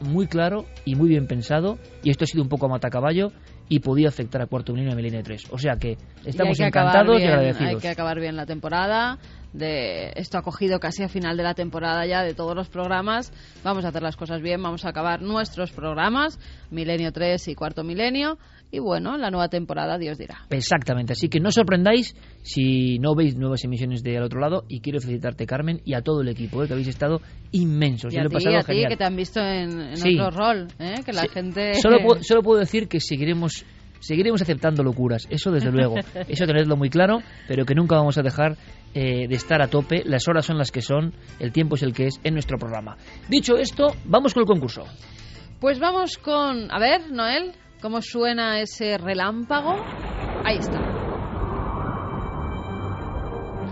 Speaker 2: muy claro y muy bien pensado, y esto ha sido un poco a matacaballo y podía afectar a Cuarto Milenio y a Milenio 3. O sea que
Speaker 4: Y
Speaker 2: estamos
Speaker 4: que
Speaker 2: encantados y agradecidos.
Speaker 4: Hay que acabar bien la temporada. De esto ha cogido casi a final de la temporada ya de todos los programas. Vamos a hacer las cosas bien, vamos a acabar nuestros programas, Milenio 3 y Cuarto Milenio. Y bueno, la nueva temporada, Dios dirá.
Speaker 2: Exactamente, así que no os sorprendáis si no veis nuevas emisiones de al otro lado y quiero felicitarte Carmen y a todo el equipo, ¿eh? que habéis estado inmensos.
Speaker 4: Y a ti, a que te han visto en, en
Speaker 2: Sí.
Speaker 4: otro rol, ¿eh? que la
Speaker 2: Sí,
Speaker 4: gente...
Speaker 2: Solo puedo, solo puedo decir que seguiremos seguiremos aceptando locuras, eso desde luego, eso tenedlo muy claro, pero que nunca vamos a dejar eh, de estar a tope, las horas son las que son, el tiempo es el que es en nuestro programa. Dicho esto, vamos con el concurso.
Speaker 4: Pues vamos con... A ver, Noel, ¿cómo suena ese relámpago? Ahí está.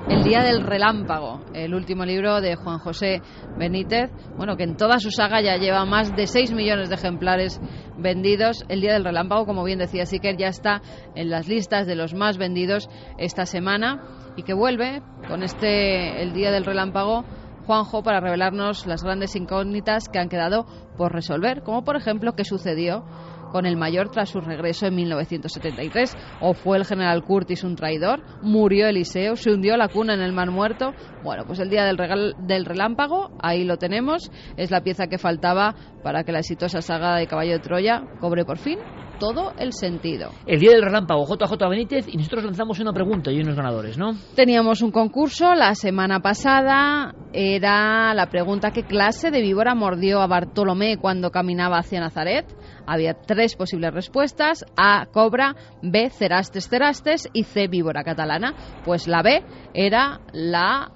Speaker 4: El Día del Relámpago, el último libro de Juan José Benítez, bueno, que en toda su saga ya lleva más de 6 millones de ejemplares vendidos. El Día del Relámpago, como bien decía Siker, ya está en las listas de los más vendidos esta semana y que vuelve con este El Día del Relámpago Juanjo para revelarnos las grandes incógnitas que han quedado por resolver, como por ejemplo qué sucedió con el mayor tras su regreso en 1973. ¿O fue el general Curtis un traidor? ¿Murió Eliseo? ¿Se hundió la cuna en el Mar Muerto? Bueno, pues el día del, del relámpago, ahí lo tenemos. Es la pieza que faltaba para que la exitosa saga de Caballo de Troya cobre por fin todo el sentido.
Speaker 2: El día del relámpago, JJ Benítez, y nosotros lanzamos una pregunta y unos ganadores, ¿no?
Speaker 4: Teníamos un concurso la semana pasada, era la pregunta ¿qué clase de víbora mordió a Bartolomé cuando caminaba hacia Nazaret? Había tres posibles respuestas, A, cobra, B, cerastes, cerastes y C, víbora catalana. Pues la B era la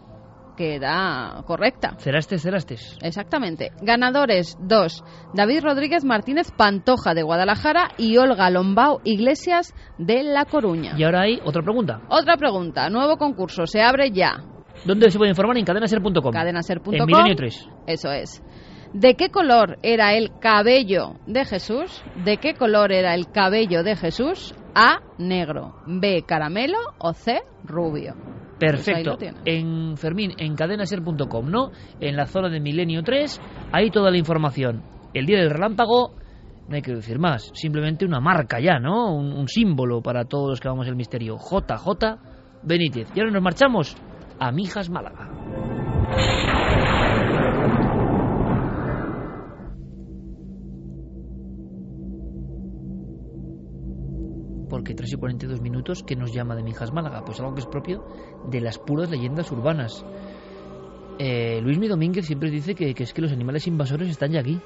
Speaker 4: que era correcta.
Speaker 2: Cerastes, cerastes.
Speaker 4: Exactamente. Ganadores, dos. David Rodríguez Martínez Pantoja de Guadalajara y Olga Lombao Iglesias de La Coruña.
Speaker 2: Y ahora hay otra pregunta.
Speaker 4: Otra pregunta. Nuevo concurso. Se abre ya.
Speaker 2: ¿Dónde se puede informar? En cadenaser.com.
Speaker 4: Cadenaser.com.
Speaker 2: En Milenio 3.
Speaker 4: Eso es. ¿De qué color era el cabello de Jesús? ¿De qué color era el cabello de Jesús? A, negro. B, caramelo o C, rubio.
Speaker 2: Perfecto. en Fermín, en cadenaser.com, ¿no? En la zona de Milenio 3, ahí toda la información. El día del relámpago, no hay que decir más, simplemente una marca ya, ¿no? Un, un símbolo para todos los que vamos el misterio. JJ Benítez. Y ahora nos marchamos a Mijas Málaga. Porque 3 y 42 minutos que nos llama de Mijas Málaga, pues algo que es propio de las puras leyendas urbanas. Eh, Luis Mi Domínguez siempre dice que, que, es que los animales invasores están ya aquí,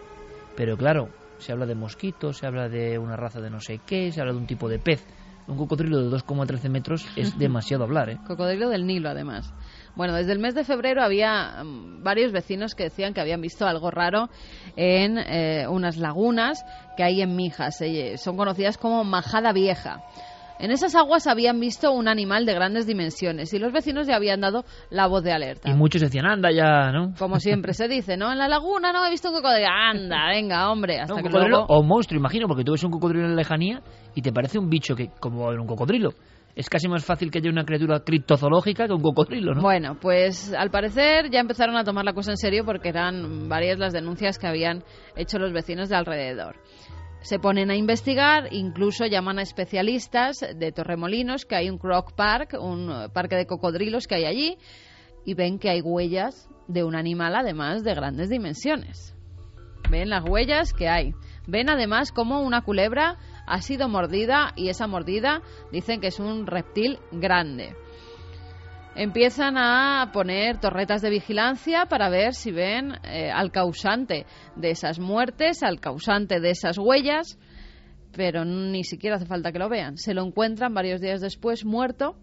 Speaker 2: pero claro, se habla de mosquitos, se habla de una raza de no sé qué, se habla de un tipo de pez. Un cocodrilo de 2,13 metros es demasiado hablar, ¿eh?
Speaker 4: Cocodrilo del Nilo, además. Bueno, desde el mes de febrero había um, varios vecinos que decían que habían visto algo raro en eh, unas lagunas que hay en Mijas. Eh, son conocidas como Majada Vieja. En esas aguas habían visto un animal de grandes dimensiones y los vecinos ya habían dado la voz de alerta.
Speaker 2: Y muchos decían, anda ya, ¿no?
Speaker 4: Como siempre se dice, ¿no? En la laguna no he visto un cocodrilo. Anda, venga, hombre. Hasta
Speaker 2: no,
Speaker 4: que
Speaker 2: cocodrilo
Speaker 4: luego...
Speaker 2: o monstruo, imagino, porque tú ves un cocodrilo en la lejanía y te parece un bicho que como un cocodrilo. Es casi más fácil que haya una criatura criptozoológica que un cocodrilo, ¿no?
Speaker 4: Bueno, pues al parecer ya empezaron a tomar la cosa en serio porque eran varias las denuncias que habían hecho los vecinos de alrededor se ponen a investigar, incluso llaman a especialistas de Torremolinos, que hay un croc park, un parque de cocodrilos que hay allí, y ven que hay huellas de un animal además de grandes dimensiones. Ven las huellas que hay. Ven además como una culebra ha sido mordida y esa mordida dicen que es un reptil grande empiezan a poner torretas de vigilancia para ver si ven eh, al causante de esas muertes, al causante de esas huellas, pero ni siquiera hace falta que lo vean. Se lo encuentran varios días después muerto.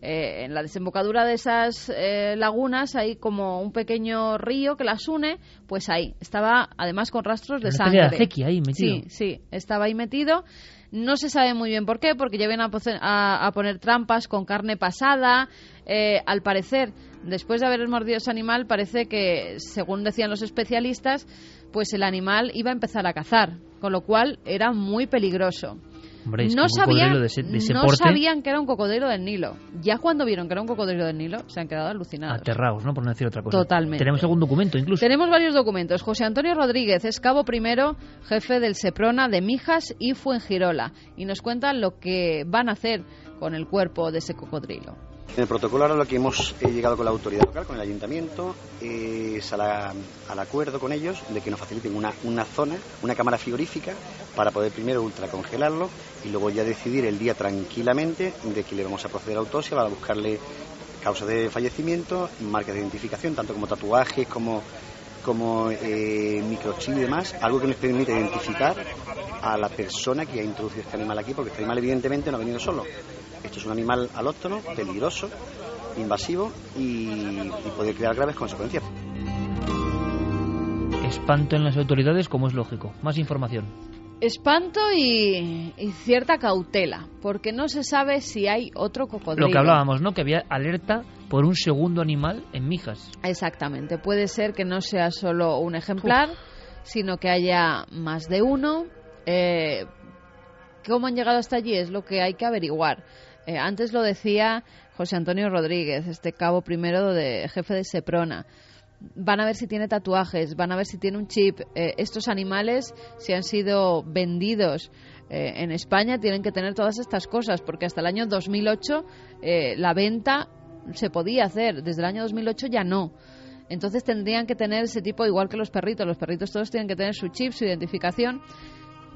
Speaker 4: Eh, en la desembocadura de esas eh, lagunas hay como un pequeño río que las une, pues ahí estaba además con rastros de sangre.
Speaker 2: ahí metido.
Speaker 4: Sí, sí, estaba ahí metido. No se sabe muy bien por qué, porque lleven a, a, a poner trampas con carne pasada. Eh, al parecer, después de haber mordido ese animal, parece que, según decían los especialistas, pues el animal iba a empezar a cazar, con lo cual era muy peligroso.
Speaker 2: Hombre, es
Speaker 4: no,
Speaker 2: de ese, de ese
Speaker 4: no
Speaker 2: porte,
Speaker 4: sabían que era un cocodrilo del Nilo. Ya cuando vieron que era un cocodrilo del Nilo, se han quedado alucinados.
Speaker 2: aterrados, ¿no? Por no decir otra cosa.
Speaker 4: Totalmente.
Speaker 2: Tenemos algún documento incluso.
Speaker 4: Tenemos varios documentos. José Antonio Rodríguez es cabo primero, jefe del Seprona de Mijas y Fuengirola, y nos cuentan lo que van a hacer con el cuerpo de ese cocodrilo.
Speaker 6: En el protocolo ahora lo que hemos llegado con la autoridad local, con el ayuntamiento, es al acuerdo con ellos de que nos faciliten una, una zona, una cámara frigorífica, para poder primero ultracongelarlo y luego ya decidir el día tranquilamente de que le vamos a proceder a autopsia para buscarle causas de fallecimiento, marcas de identificación, tanto como tatuajes, como, como eh, microchip y demás, algo que nos permite identificar a la persona que ha introducido este animal aquí, porque este animal evidentemente no ha venido solo. Esto es un animal alóctono, peligroso, invasivo y, y puede crear graves consecuencias.
Speaker 2: Espanto en las autoridades, como es lógico. Más información.
Speaker 4: Espanto y, y cierta cautela, porque no se sabe si hay otro cocodrilo.
Speaker 2: Lo que hablábamos, ¿no? Que había alerta por un segundo animal en Mijas.
Speaker 4: Exactamente. Puede ser que no sea solo un ejemplar, sino que haya más de uno. Eh, ¿Cómo han llegado hasta allí? Es lo que hay que averiguar. Eh, antes lo decía José Antonio Rodríguez, este cabo primero de jefe de Seprona. van a ver si tiene tatuajes, van a ver si tiene un chip. Eh, estos animales, si han sido vendidos eh, en España, tienen que tener todas estas cosas, porque hasta el año 2008 eh, la venta se podía hacer, desde el año 2008 ya no. Entonces tendrían que tener ese tipo, igual que los perritos, los perritos todos tienen que tener su chip, su identificación,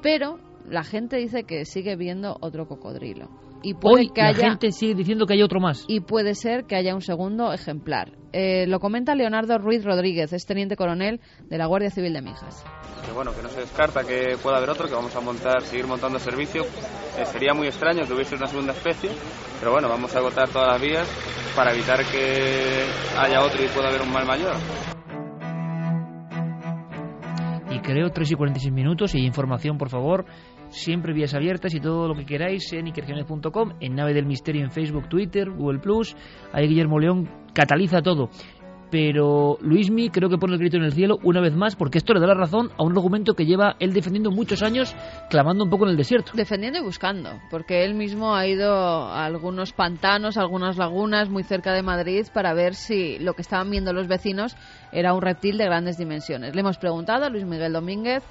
Speaker 4: pero la gente dice que sigue viendo otro cocodrilo. Y puede
Speaker 2: Hoy
Speaker 4: que
Speaker 2: la
Speaker 4: haya
Speaker 2: gente sigue diciendo que hay otro más.
Speaker 4: y puede ser que haya un segundo ejemplar. Eh, lo comenta Leonardo Ruiz Rodríguez, es teniente coronel de la Guardia Civil de Mijas.
Speaker 7: que bueno, que no se descarta que pueda haber otro, que vamos a montar, seguir montando servicio. Eh, sería muy extraño que hubiese una segunda especie, pero bueno, vamos a agotar todas las vías para evitar que haya otro y pueda haber un mal mayor.
Speaker 2: Y creo 3 y 46 minutos y información, por favor. Siempre vías abiertas y todo lo que queráis en ikergenes.com, en Nave del Misterio en Facebook, Twitter, Google Plus. Ahí Guillermo León cataliza todo. Pero Luismi creo que pone el grito en el cielo una vez más porque esto le da la razón a un argumento que lleva él defendiendo muchos años, clamando un poco en el desierto.
Speaker 4: Defendiendo y buscando, porque él mismo ha ido a algunos pantanos, a algunas lagunas muy cerca de Madrid para ver si lo que estaban viendo los vecinos era un reptil de grandes dimensiones. Le hemos preguntado a Luis Miguel Domínguez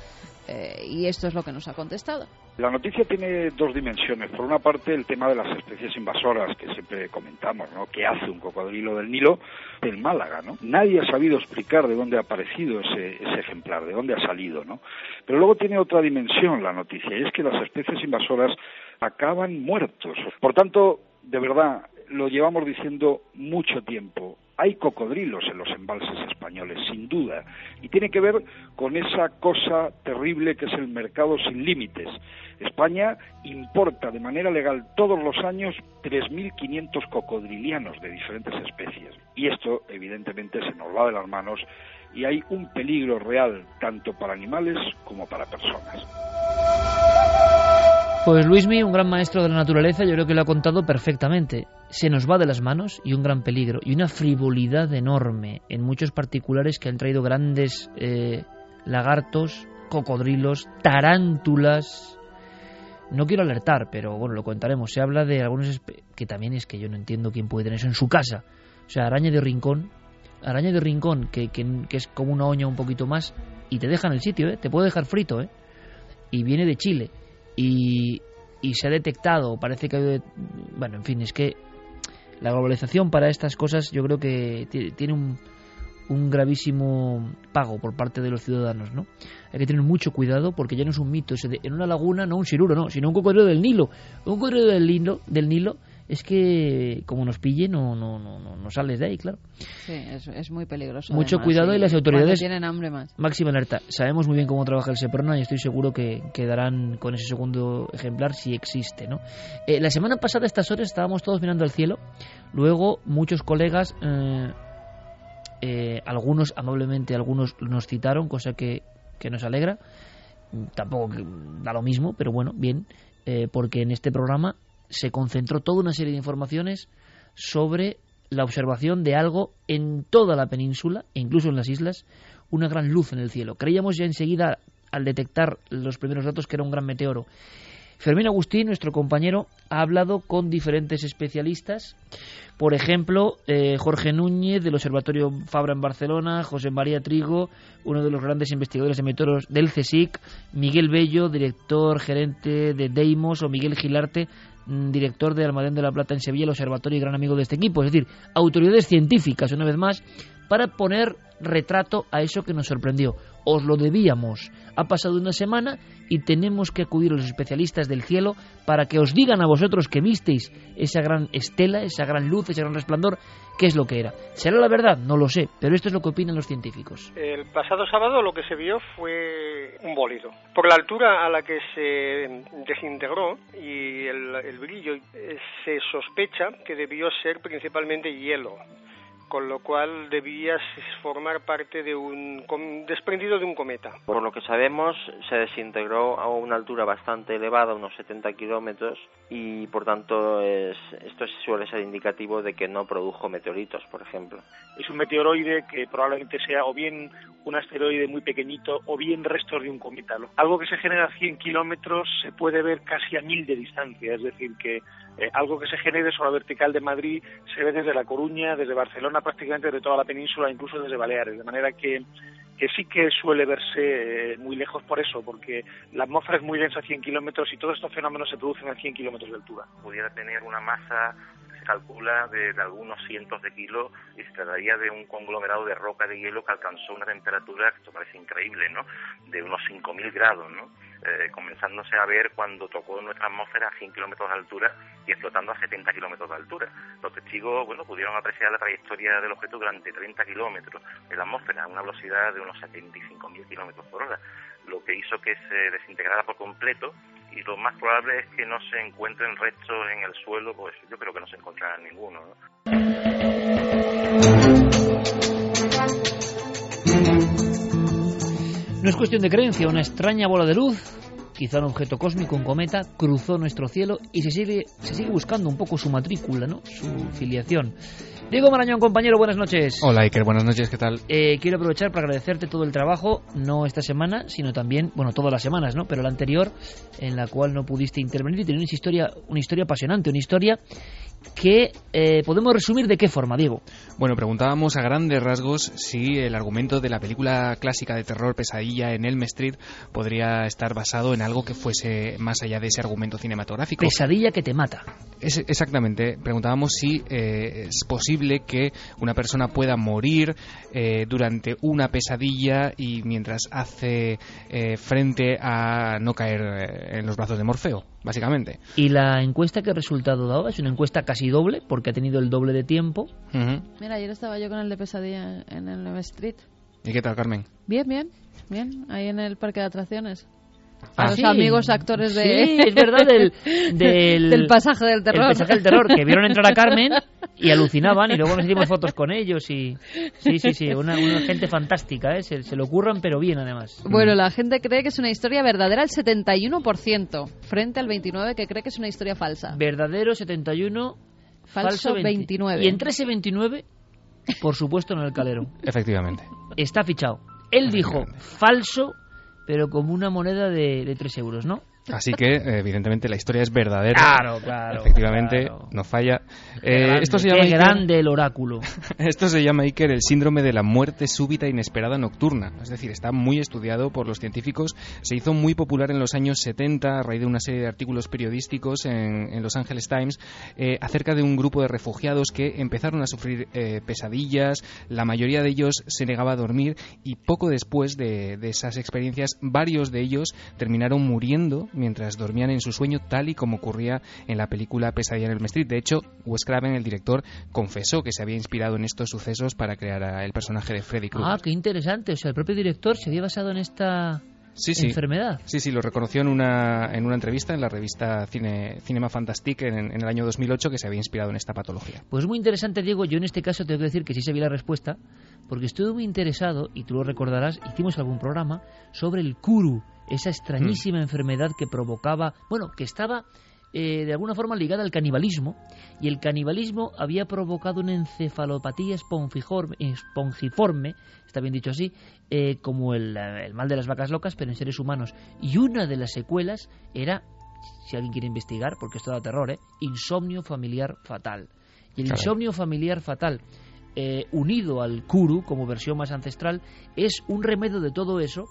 Speaker 4: eh, y esto es lo que nos ha contestado.
Speaker 8: La noticia tiene dos dimensiones. Por una parte, el tema de las especies invasoras que siempre comentamos, ¿no? ¿Qué hace un cocodrilo del Nilo del Málaga, ¿no? Nadie ha sabido explicar de dónde ha aparecido ese, ese ejemplar, de dónde ha salido, ¿no? Pero luego tiene otra dimensión la noticia, y es que las especies invasoras acaban muertos. Por tanto, de verdad, lo llevamos diciendo mucho tiempo. Hay cocodrilos en los embalses españoles, sin duda, y tiene que ver con esa cosa terrible que es el mercado sin límites. España importa de manera legal todos los años 3.500 cocodrilianos de diferentes especies. Y esto, evidentemente, se nos va de las manos y hay un peligro real tanto para animales como para personas.
Speaker 2: Pues Luismi, un gran maestro de la naturaleza, yo creo que lo ha contado perfectamente. Se nos va de las manos y un gran peligro y una frivolidad enorme en muchos particulares que han traído grandes eh, lagartos, cocodrilos, tarántulas. No quiero alertar, pero bueno, lo contaremos. Se habla de algunos que también es que yo no entiendo quién puede tener eso en su casa. O sea, araña de rincón, araña de rincón que, que, que es como una oña un poquito más y te deja en el sitio, ¿eh? Te puede dejar frito, ¿eh? Y viene de Chile y, y se ha detectado, parece que... ha Bueno, en fin, es que la globalización para estas cosas yo creo que ti- tiene un, gravísimo pago por parte de los ciudadanos, ¿no? Hay que tener mucho cuidado porque ya no es un mito, en una laguna no un siruro, no, sino un cocodrilo del Nilo. Un cocodrilo del Nilo, del Nilo es que como nos pille no, no, no, no, no sales de ahí, claro.
Speaker 4: Sí, es, es muy peligroso.
Speaker 2: Mucho
Speaker 4: además,
Speaker 2: cuidado y las autoridades-
Speaker 4: tienen hambre más.
Speaker 2: Máxima alerta. Sabemos muy bien cómo trabaja el Seprona y estoy seguro que quedarán con ese segundo ejemplar si existe, ¿no? Eh, la semana pasada a estas horas estábamos todos mirando al cielo. Luego muchos colegas, eh, eh, algunos amablemente, algunos nos citaron, cosa que, que nos alegra. Tampoco da lo mismo, pero bueno, bien, eh, porque en este programa se concentró toda una serie de informaciones sobre la observación de algo en toda la península, incluso en las islas, una gran luz en el cielo. Creíamos ya enseguida, al detectar los primeros datos, que era un gran meteoro. Fermín Agustín, nuestro compañero, ha hablado con diferentes especialistas. Por ejemplo, eh, Jorge Núñez del Observatorio Fabra en Barcelona, José María Trigo, uno de los grandes investigadores de meteoros del CSIC, Miguel Bello, director gerente de Deimos, o Miguel Gilarte, mm, director de Almadén de la Plata en Sevilla, el observatorio y gran amigo de este equipo. Es decir, autoridades científicas, una vez más, para poner retrato a eso que nos sorprendió. Os lo debíamos. Ha pasado una semana y tenemos que acudir a los especialistas del cielo para que os digan a vosotros que visteis esa gran estela, esa gran luz, ese gran resplandor, qué es lo que era. ¿Será la verdad? No lo sé, pero esto es lo que opinan los científicos.
Speaker 9: El pasado sábado lo que se vio fue un bólido. Por la altura a la que se desintegró y el, el brillo, eh, se sospecha que debió ser principalmente hielo, con lo cual debía formar parte de un desprendido de un cometa.
Speaker 10: Por lo que sabemos, se desintegró a una altura bastante elevada, unos 70 kilómetros, y por tanto es- esto suele ser indicativo de que no produjo meteoritos, por ejemplo.
Speaker 11: es un meteoroide que probablemente sea o bien
Speaker 8: un asteroide muy pequeñito o bien restos de un cometa. Algo que se genera a 100 kilómetros se puede ver casi a mil de distancia, es decir, que eh, algo que se genere sobre la vertical de Madrid se ve desde La Coruña, desde Barcelona, prácticamente desde toda la península, incluso desde Baleares, de manera que que sí que suele verse eh, muy lejos por eso, porque la atmósfera es muy densa a 100 kilómetros y todos estos fenómenos se producen a 100 kilómetros de altura.
Speaker 11: Pudiera tener una masa calcula de, algunos cientos de kilos y se trataría de un conglomerado de roca de hielo que alcanzó una temperatura, que esto parece increíble, ¿no? De unos 5.000 grados, ¿no? Eh, comenzándose a ver cuando tocó nuestra atmósfera a 100 kilómetros de altura y explotando a 70 kilómetros de altura. Los testigos, bueno, pudieron apreciar la trayectoria del objeto durante 30 kilómetros en la atmósfera a una velocidad de unos 75.000 kilómetros por hora, lo que hizo que se desintegrara por completo y lo más probable es que no se encuentren restos en el suelo, pues yo creo que no se encontrarán ninguno.
Speaker 2: ¿no? es cuestión de creencia, una extraña bola de luz, quizá un objeto cósmico, un cometa, cruzó nuestro cielo y se sigue, se sigue buscando un poco su matrícula, ¿no? su filiación. Diego Marañón, compañero, buenas noches.
Speaker 12: Hola Iker, buenas noches, ¿qué tal?
Speaker 2: Eh, quiero aprovechar para agradecerte todo el trabajo, no esta semana, sino también, bueno, todas las semanas, ¿no? Pero la anterior, en la cual no pudiste intervenir y tener una historia, una historia apasionante, una historia que eh, podemos resumir de qué forma, Diego.
Speaker 12: Bueno, preguntábamos a grandes rasgos si el argumento de la película clásica de terror Pesadilla en Elm Street podría estar basado en algo que fuese más allá de ese argumento cinematográfico.
Speaker 2: Pesadilla que te mata.
Speaker 12: Es, exactamente. Preguntábamos si eh, es posible que una persona pueda morir eh, durante una pesadilla y mientras hace frente a no caer en los brazos de Morfeo básicamente.
Speaker 2: ¿Y la encuesta qué resultado daba? Es una encuesta casi doble, porque ha tenido el doble de tiempo.
Speaker 4: Mira, ayer estaba yo con el de pesadilla en el Street.
Speaker 12: ¿Y qué tal, Carmen?
Speaker 4: Bien, bien, bien, ahí en el parque de atracciones. A los amigos actores de...
Speaker 2: Sí, es verdad, del,
Speaker 4: del, pasaje del terror.
Speaker 2: El pasaje del terror, que vieron entrar a Carmen y alucinaban y luego nos hicimos fotos con ellos y... Sí, sí, sí, una, gente fantástica, ¿eh? Se, lo ocurran, pero bien además.
Speaker 4: Bueno, la gente cree que es una historia verdadera el 71%, frente al 29% que cree que es una historia falsa.
Speaker 2: Verdadero 71, falso, 29. Y entre ese 29, por supuesto, en el calero.
Speaker 12: Efectivamente.
Speaker 2: Está fichado. Él dijo falso pero como una moneda de, de 3 euros, ¿no?
Speaker 12: Así que, evidentemente, la historia es verdadera.
Speaker 2: Claro, claro.
Speaker 12: Efectivamente, no falla.
Speaker 2: Eh, esto se llama grande el oráculo.
Speaker 12: esto se llama, Iker, el síndrome de la muerte súbita inesperada nocturna. Es decir, está muy estudiado por los científicos. Se hizo muy popular en los años 70 a raíz de una serie de artículos periodísticos en, Los Angeles Times eh, acerca de un grupo de refugiados que empezaron a sufrir eh, pesadillas. La mayoría de ellos se negaba a dormir y poco después de, de esas experiencias, varios de ellos terminaron muriendo mientras dormían en su sueño, tal y como ocurría en la película Pesadilla en el Street. De hecho, Wes Craven, el director, confesó que se había inspirado en estos sucesos para crear el personaje de Freddy Krueger.
Speaker 2: Ah, qué interesante. O sea, el propio director se había basado en esta enfermedad.
Speaker 12: Sí, sí, lo reconoció en una, en una entrevista en la revista Cine, Cinema Fantastique en, en, el año 2008 que se había inspirado en esta patología.
Speaker 2: Pues muy interesante, Diego. Yo en este caso tengo que decir que sí sabía la respuesta porque estuve muy interesado, y tú lo recordarás, hicimos algún programa sobre el Kuru, esa extrañísima hmm. enfermedad que provocaba, bueno, que estaba eh, de alguna forma ligada al canibalismo, y el canibalismo había provocado una encefalopatía espongiforme, está bien dicho así, eh, como el, mal de las vacas locas, pero en seres humanos. Y una de las secuelas era, si alguien quiere investigar, porque esto da terror, ¿eh? insomnio familiar fatal. Y el insomnio familiar fatal, eh, unido al kuru como versión más ancestral, es un remedio de todo eso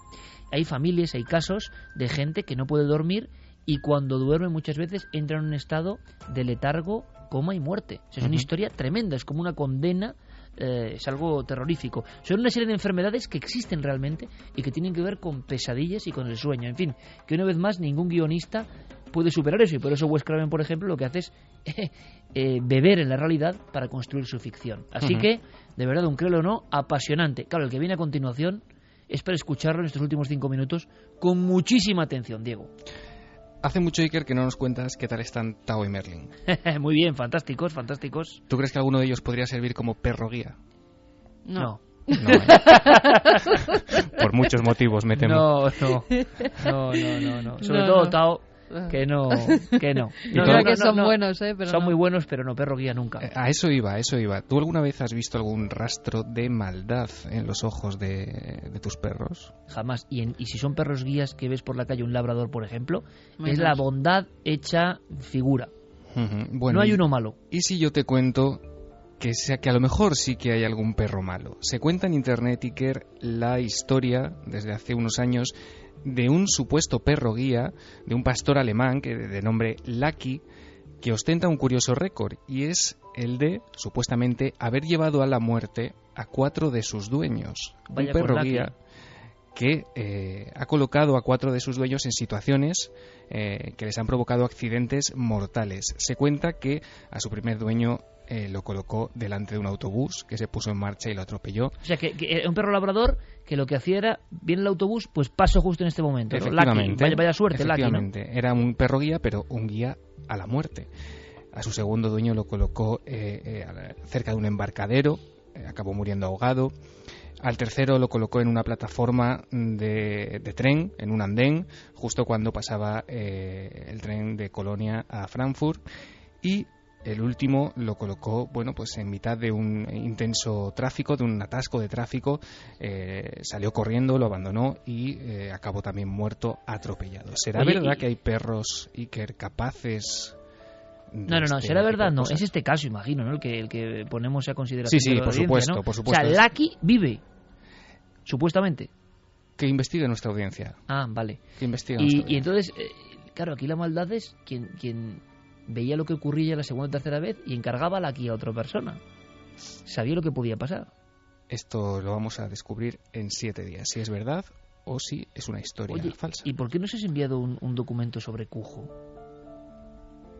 Speaker 2: hay familias, hay casos de gente que no puede dormir y cuando duerme muchas veces entra en un estado de letargo, coma y muerte. es una historia tremenda, es como una condena, eh, es algo terrorífico. Son una serie de enfermedades que existen realmente y que tienen que ver con pesadillas y con el sueño. En fin, que una vez más ningún guionista puede superar eso y por eso Wes Craven, por ejemplo, lo que hace es eh, beber en la realidad para construir su ficción. Así que, de verdad, un creo o no, apasionante. Claro, el que viene a continuación es para escucharlo en estos últimos cinco minutos con muchísima atención, Diego.
Speaker 12: Hace mucho, Iker, que no nos cuentas qué tal están Tao y Merlin.
Speaker 2: Muy bien, fantásticos, fantásticos.
Speaker 12: ¿Tú crees que alguno de ellos podría servir como perro guía?
Speaker 2: No.
Speaker 12: ¿eh? Por muchos motivos, me temo.
Speaker 2: No, no. No, no, no. Sobre todo Tao que no, que no.
Speaker 4: No,
Speaker 2: No, no,
Speaker 4: que son
Speaker 2: no.
Speaker 4: buenos, ¿eh? Pero
Speaker 2: son
Speaker 4: no.
Speaker 2: muy buenos, pero no perro guía nunca.
Speaker 12: A eso iba, a eso iba. ¿Tú alguna vez has visto algún rastro de maldad en los ojos de, de tus perros?
Speaker 2: Jamás. Y, en- y si son perros guías que ves por la calle un labrador, por ejemplo, es la bondad hecha figura.
Speaker 12: Bueno,
Speaker 2: no hay
Speaker 12: y-
Speaker 2: uno malo.
Speaker 12: ¿Y si yo te cuento que, sea, que a lo mejor sí que hay algún perro malo? Se cuenta en internet, Iker, la historia, desde hace unos años, de un supuesto perro guía, de un pastor alemán que de nombre Lucky, que ostenta un curioso récord, y es el de, supuestamente, haber llevado a la muerte a cuatro de sus dueños.
Speaker 2: Vaya
Speaker 12: un perro guía que eh, ha colocado a cuatro de sus dueños en situaciones eh, que les han provocado accidentes mortales. Se cuenta que a su primer dueño eh, lo colocó delante de un autobús que se puso en marcha y lo atropelló.
Speaker 2: O sea, que, que un perro labrador que lo que hacía era, viene el autobús, pues paso justo en este momento.
Speaker 12: Efectivamente,
Speaker 2: Vaya, vaya suerte, Lucky, ¿no?
Speaker 12: efectivamente. Era un perro guía, pero un guía a la muerte. A su segundo dueño lo colocó eh, eh, cerca de un embarcadero, eh, acabó muriendo ahogado. Al tercero lo colocó en una plataforma de, de tren, en un andén, justo cuando pasaba eh, el tren de Colonia a Frankfurt. Y el último lo colocó, bueno, pues en mitad de un intenso tráfico, de un atasco de tráfico, eh, salió corriendo, lo abandonó y eh, acabó también muerto, atropellado. ¿Será
Speaker 2: Oye,
Speaker 12: verdad
Speaker 2: y-
Speaker 12: que hay perros Iker capaces?
Speaker 2: No, no, no,
Speaker 12: este
Speaker 2: será verdad, no. Es este caso, imagino, ¿no? El que, el que ponemos a consideración.
Speaker 12: Sí, sí, por supuesto,
Speaker 2: ¿no?
Speaker 12: por supuesto.
Speaker 2: O sea, Lucky vive, supuestamente.
Speaker 12: Que investigue nuestra audiencia.
Speaker 2: Ah, vale.
Speaker 12: Que investigue
Speaker 2: Y,
Speaker 12: nuestra
Speaker 2: y entonces, eh, claro, aquí la maldad es quien, quien veía lo que ocurría la segunda o tercera vez y encargaba la aquí a otra persona. Sabía lo que podía pasar.
Speaker 12: Esto lo vamos a descubrir en siete días, si es verdad o si es una historia
Speaker 2: Oye,
Speaker 12: falsa.
Speaker 2: ¿y por qué no se has enviado un, un documento sobre Cujo?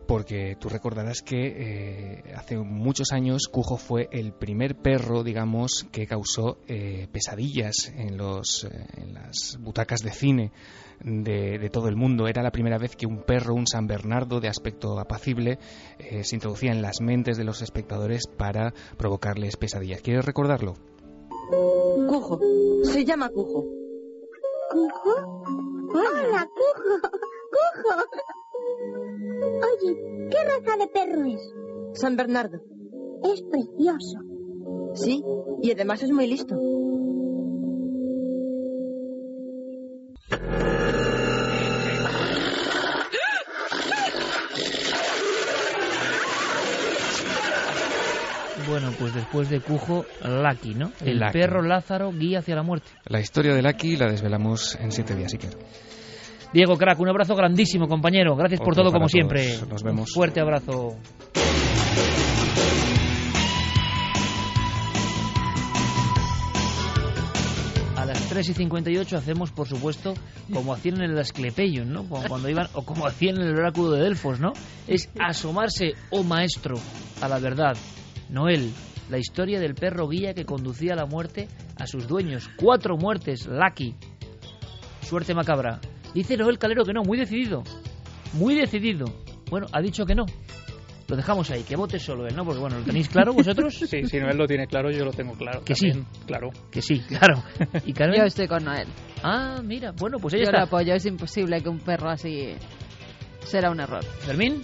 Speaker 12: Porque tú recordarás que eh, hace muchos años Cujo fue el primer perro, digamos, que causó eh, pesadillas en, los, eh, en las butacas de cine de, de todo el mundo. Era la primera vez que un perro, un San Bernardo de aspecto apacible, eh, se introducía en las mentes de los espectadores para provocarles pesadillas. ¿Quieres recordarlo?
Speaker 13: Cujo. Se llama Cujo.
Speaker 14: ¿Cujo? Hola, Cujo. Cujo. Oye, ¿qué raza de perro es?
Speaker 13: San Bernardo.
Speaker 14: Es precioso.
Speaker 13: Sí, y además es muy listo.
Speaker 2: Bueno, pues después de Cujo, Lucky, ¿no? El
Speaker 12: Lucky.
Speaker 2: perro Lázaro guía hacia la muerte.
Speaker 12: La historia de Lucky la desvelamos en siete días, Iker.
Speaker 2: Diego Crack, un abrazo grandísimo, compañero. Gracias por todo, como
Speaker 12: todos.
Speaker 2: siempre.
Speaker 12: Nos vemos.
Speaker 2: Un fuerte abrazo. A las 3 y 58 hacemos, por supuesto, como hacían en el Asclepeion, ¿no? Cuando iban, o como hacían en el oráculo de Delfos, ¿no? Es asomarse, oh maestro, a la verdad. Noel, la historia del perro guía que conducía a la muerte a sus dueños. Cuatro muertes, Lucky. Suerte macabra. Dice Noel Calero que no, muy decidido. Muy decidido. Bueno, ha dicho que no. Lo dejamos ahí, que vote solo él, ¿no? Porque bueno, ¿lo tenéis claro vosotros?
Speaker 5: Sí, si Noel lo tiene claro, yo lo tengo claro.
Speaker 2: Que
Speaker 5: también,
Speaker 2: sí.
Speaker 5: Claro.
Speaker 2: Que sí, claro. ¿Y Carmen?
Speaker 4: Yo estoy con Noel.
Speaker 2: Ah, mira, bueno, pues ella
Speaker 4: Yo lo
Speaker 2: está.
Speaker 4: apoyo. Es imposible que un perro así será un error.
Speaker 2: ¿Fermín?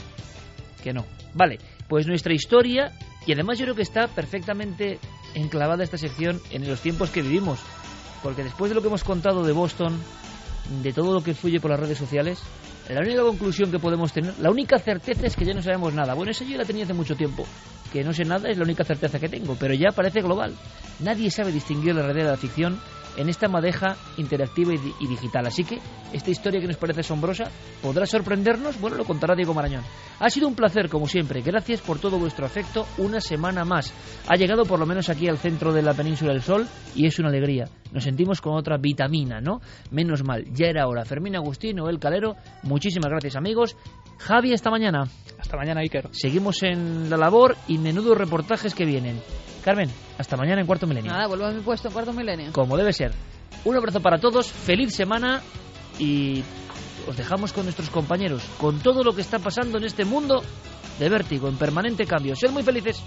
Speaker 2: Que no. Vale, pues nuestra historia, y además yo creo que está perfectamente enclavada esta sección en los tiempos que vivimos. Porque después de lo que hemos contado de Boston, de todo lo que fluye por las redes sociales, la única conclusión que podemos tener, la única certeza es que ya no sabemos nada. Bueno, eso yo la tenía hace mucho tiempo. Que no sé nada es la única certeza que tengo, pero ya parece global. Nadie sabe distinguir la realidad de la ficción en esta madeja interactiva y, di- y digital. Así que esta historia que nos parece asombrosa podrá sorprendernos. Bueno, lo contará Diego Marañón. Ha sido un placer, como siempre. Gracias por todo vuestro afecto. Una semana más. Ha llegado por lo menos aquí al centro de la península del Sol y es una alegría. Nos sentimos con otra vitamina, ¿no? Menos mal, ya era hora. Fermín Agustín, Noel Calero, muchísimas gracias, amigos. Javi, hasta mañana.
Speaker 5: Hasta mañana, Iker.
Speaker 2: Seguimos en la labor y menudos reportajes que vienen. Carmen, hasta mañana en Cuarto Milenio.
Speaker 4: Nada, vuelvo a mi puesto en cuarto milenio.
Speaker 2: Como debe ser. Un abrazo para todos, feliz semana y os dejamos con nuestros compañeros, con todo lo que está pasando en este mundo de vértigo, en permanente cambio. Sed muy felices.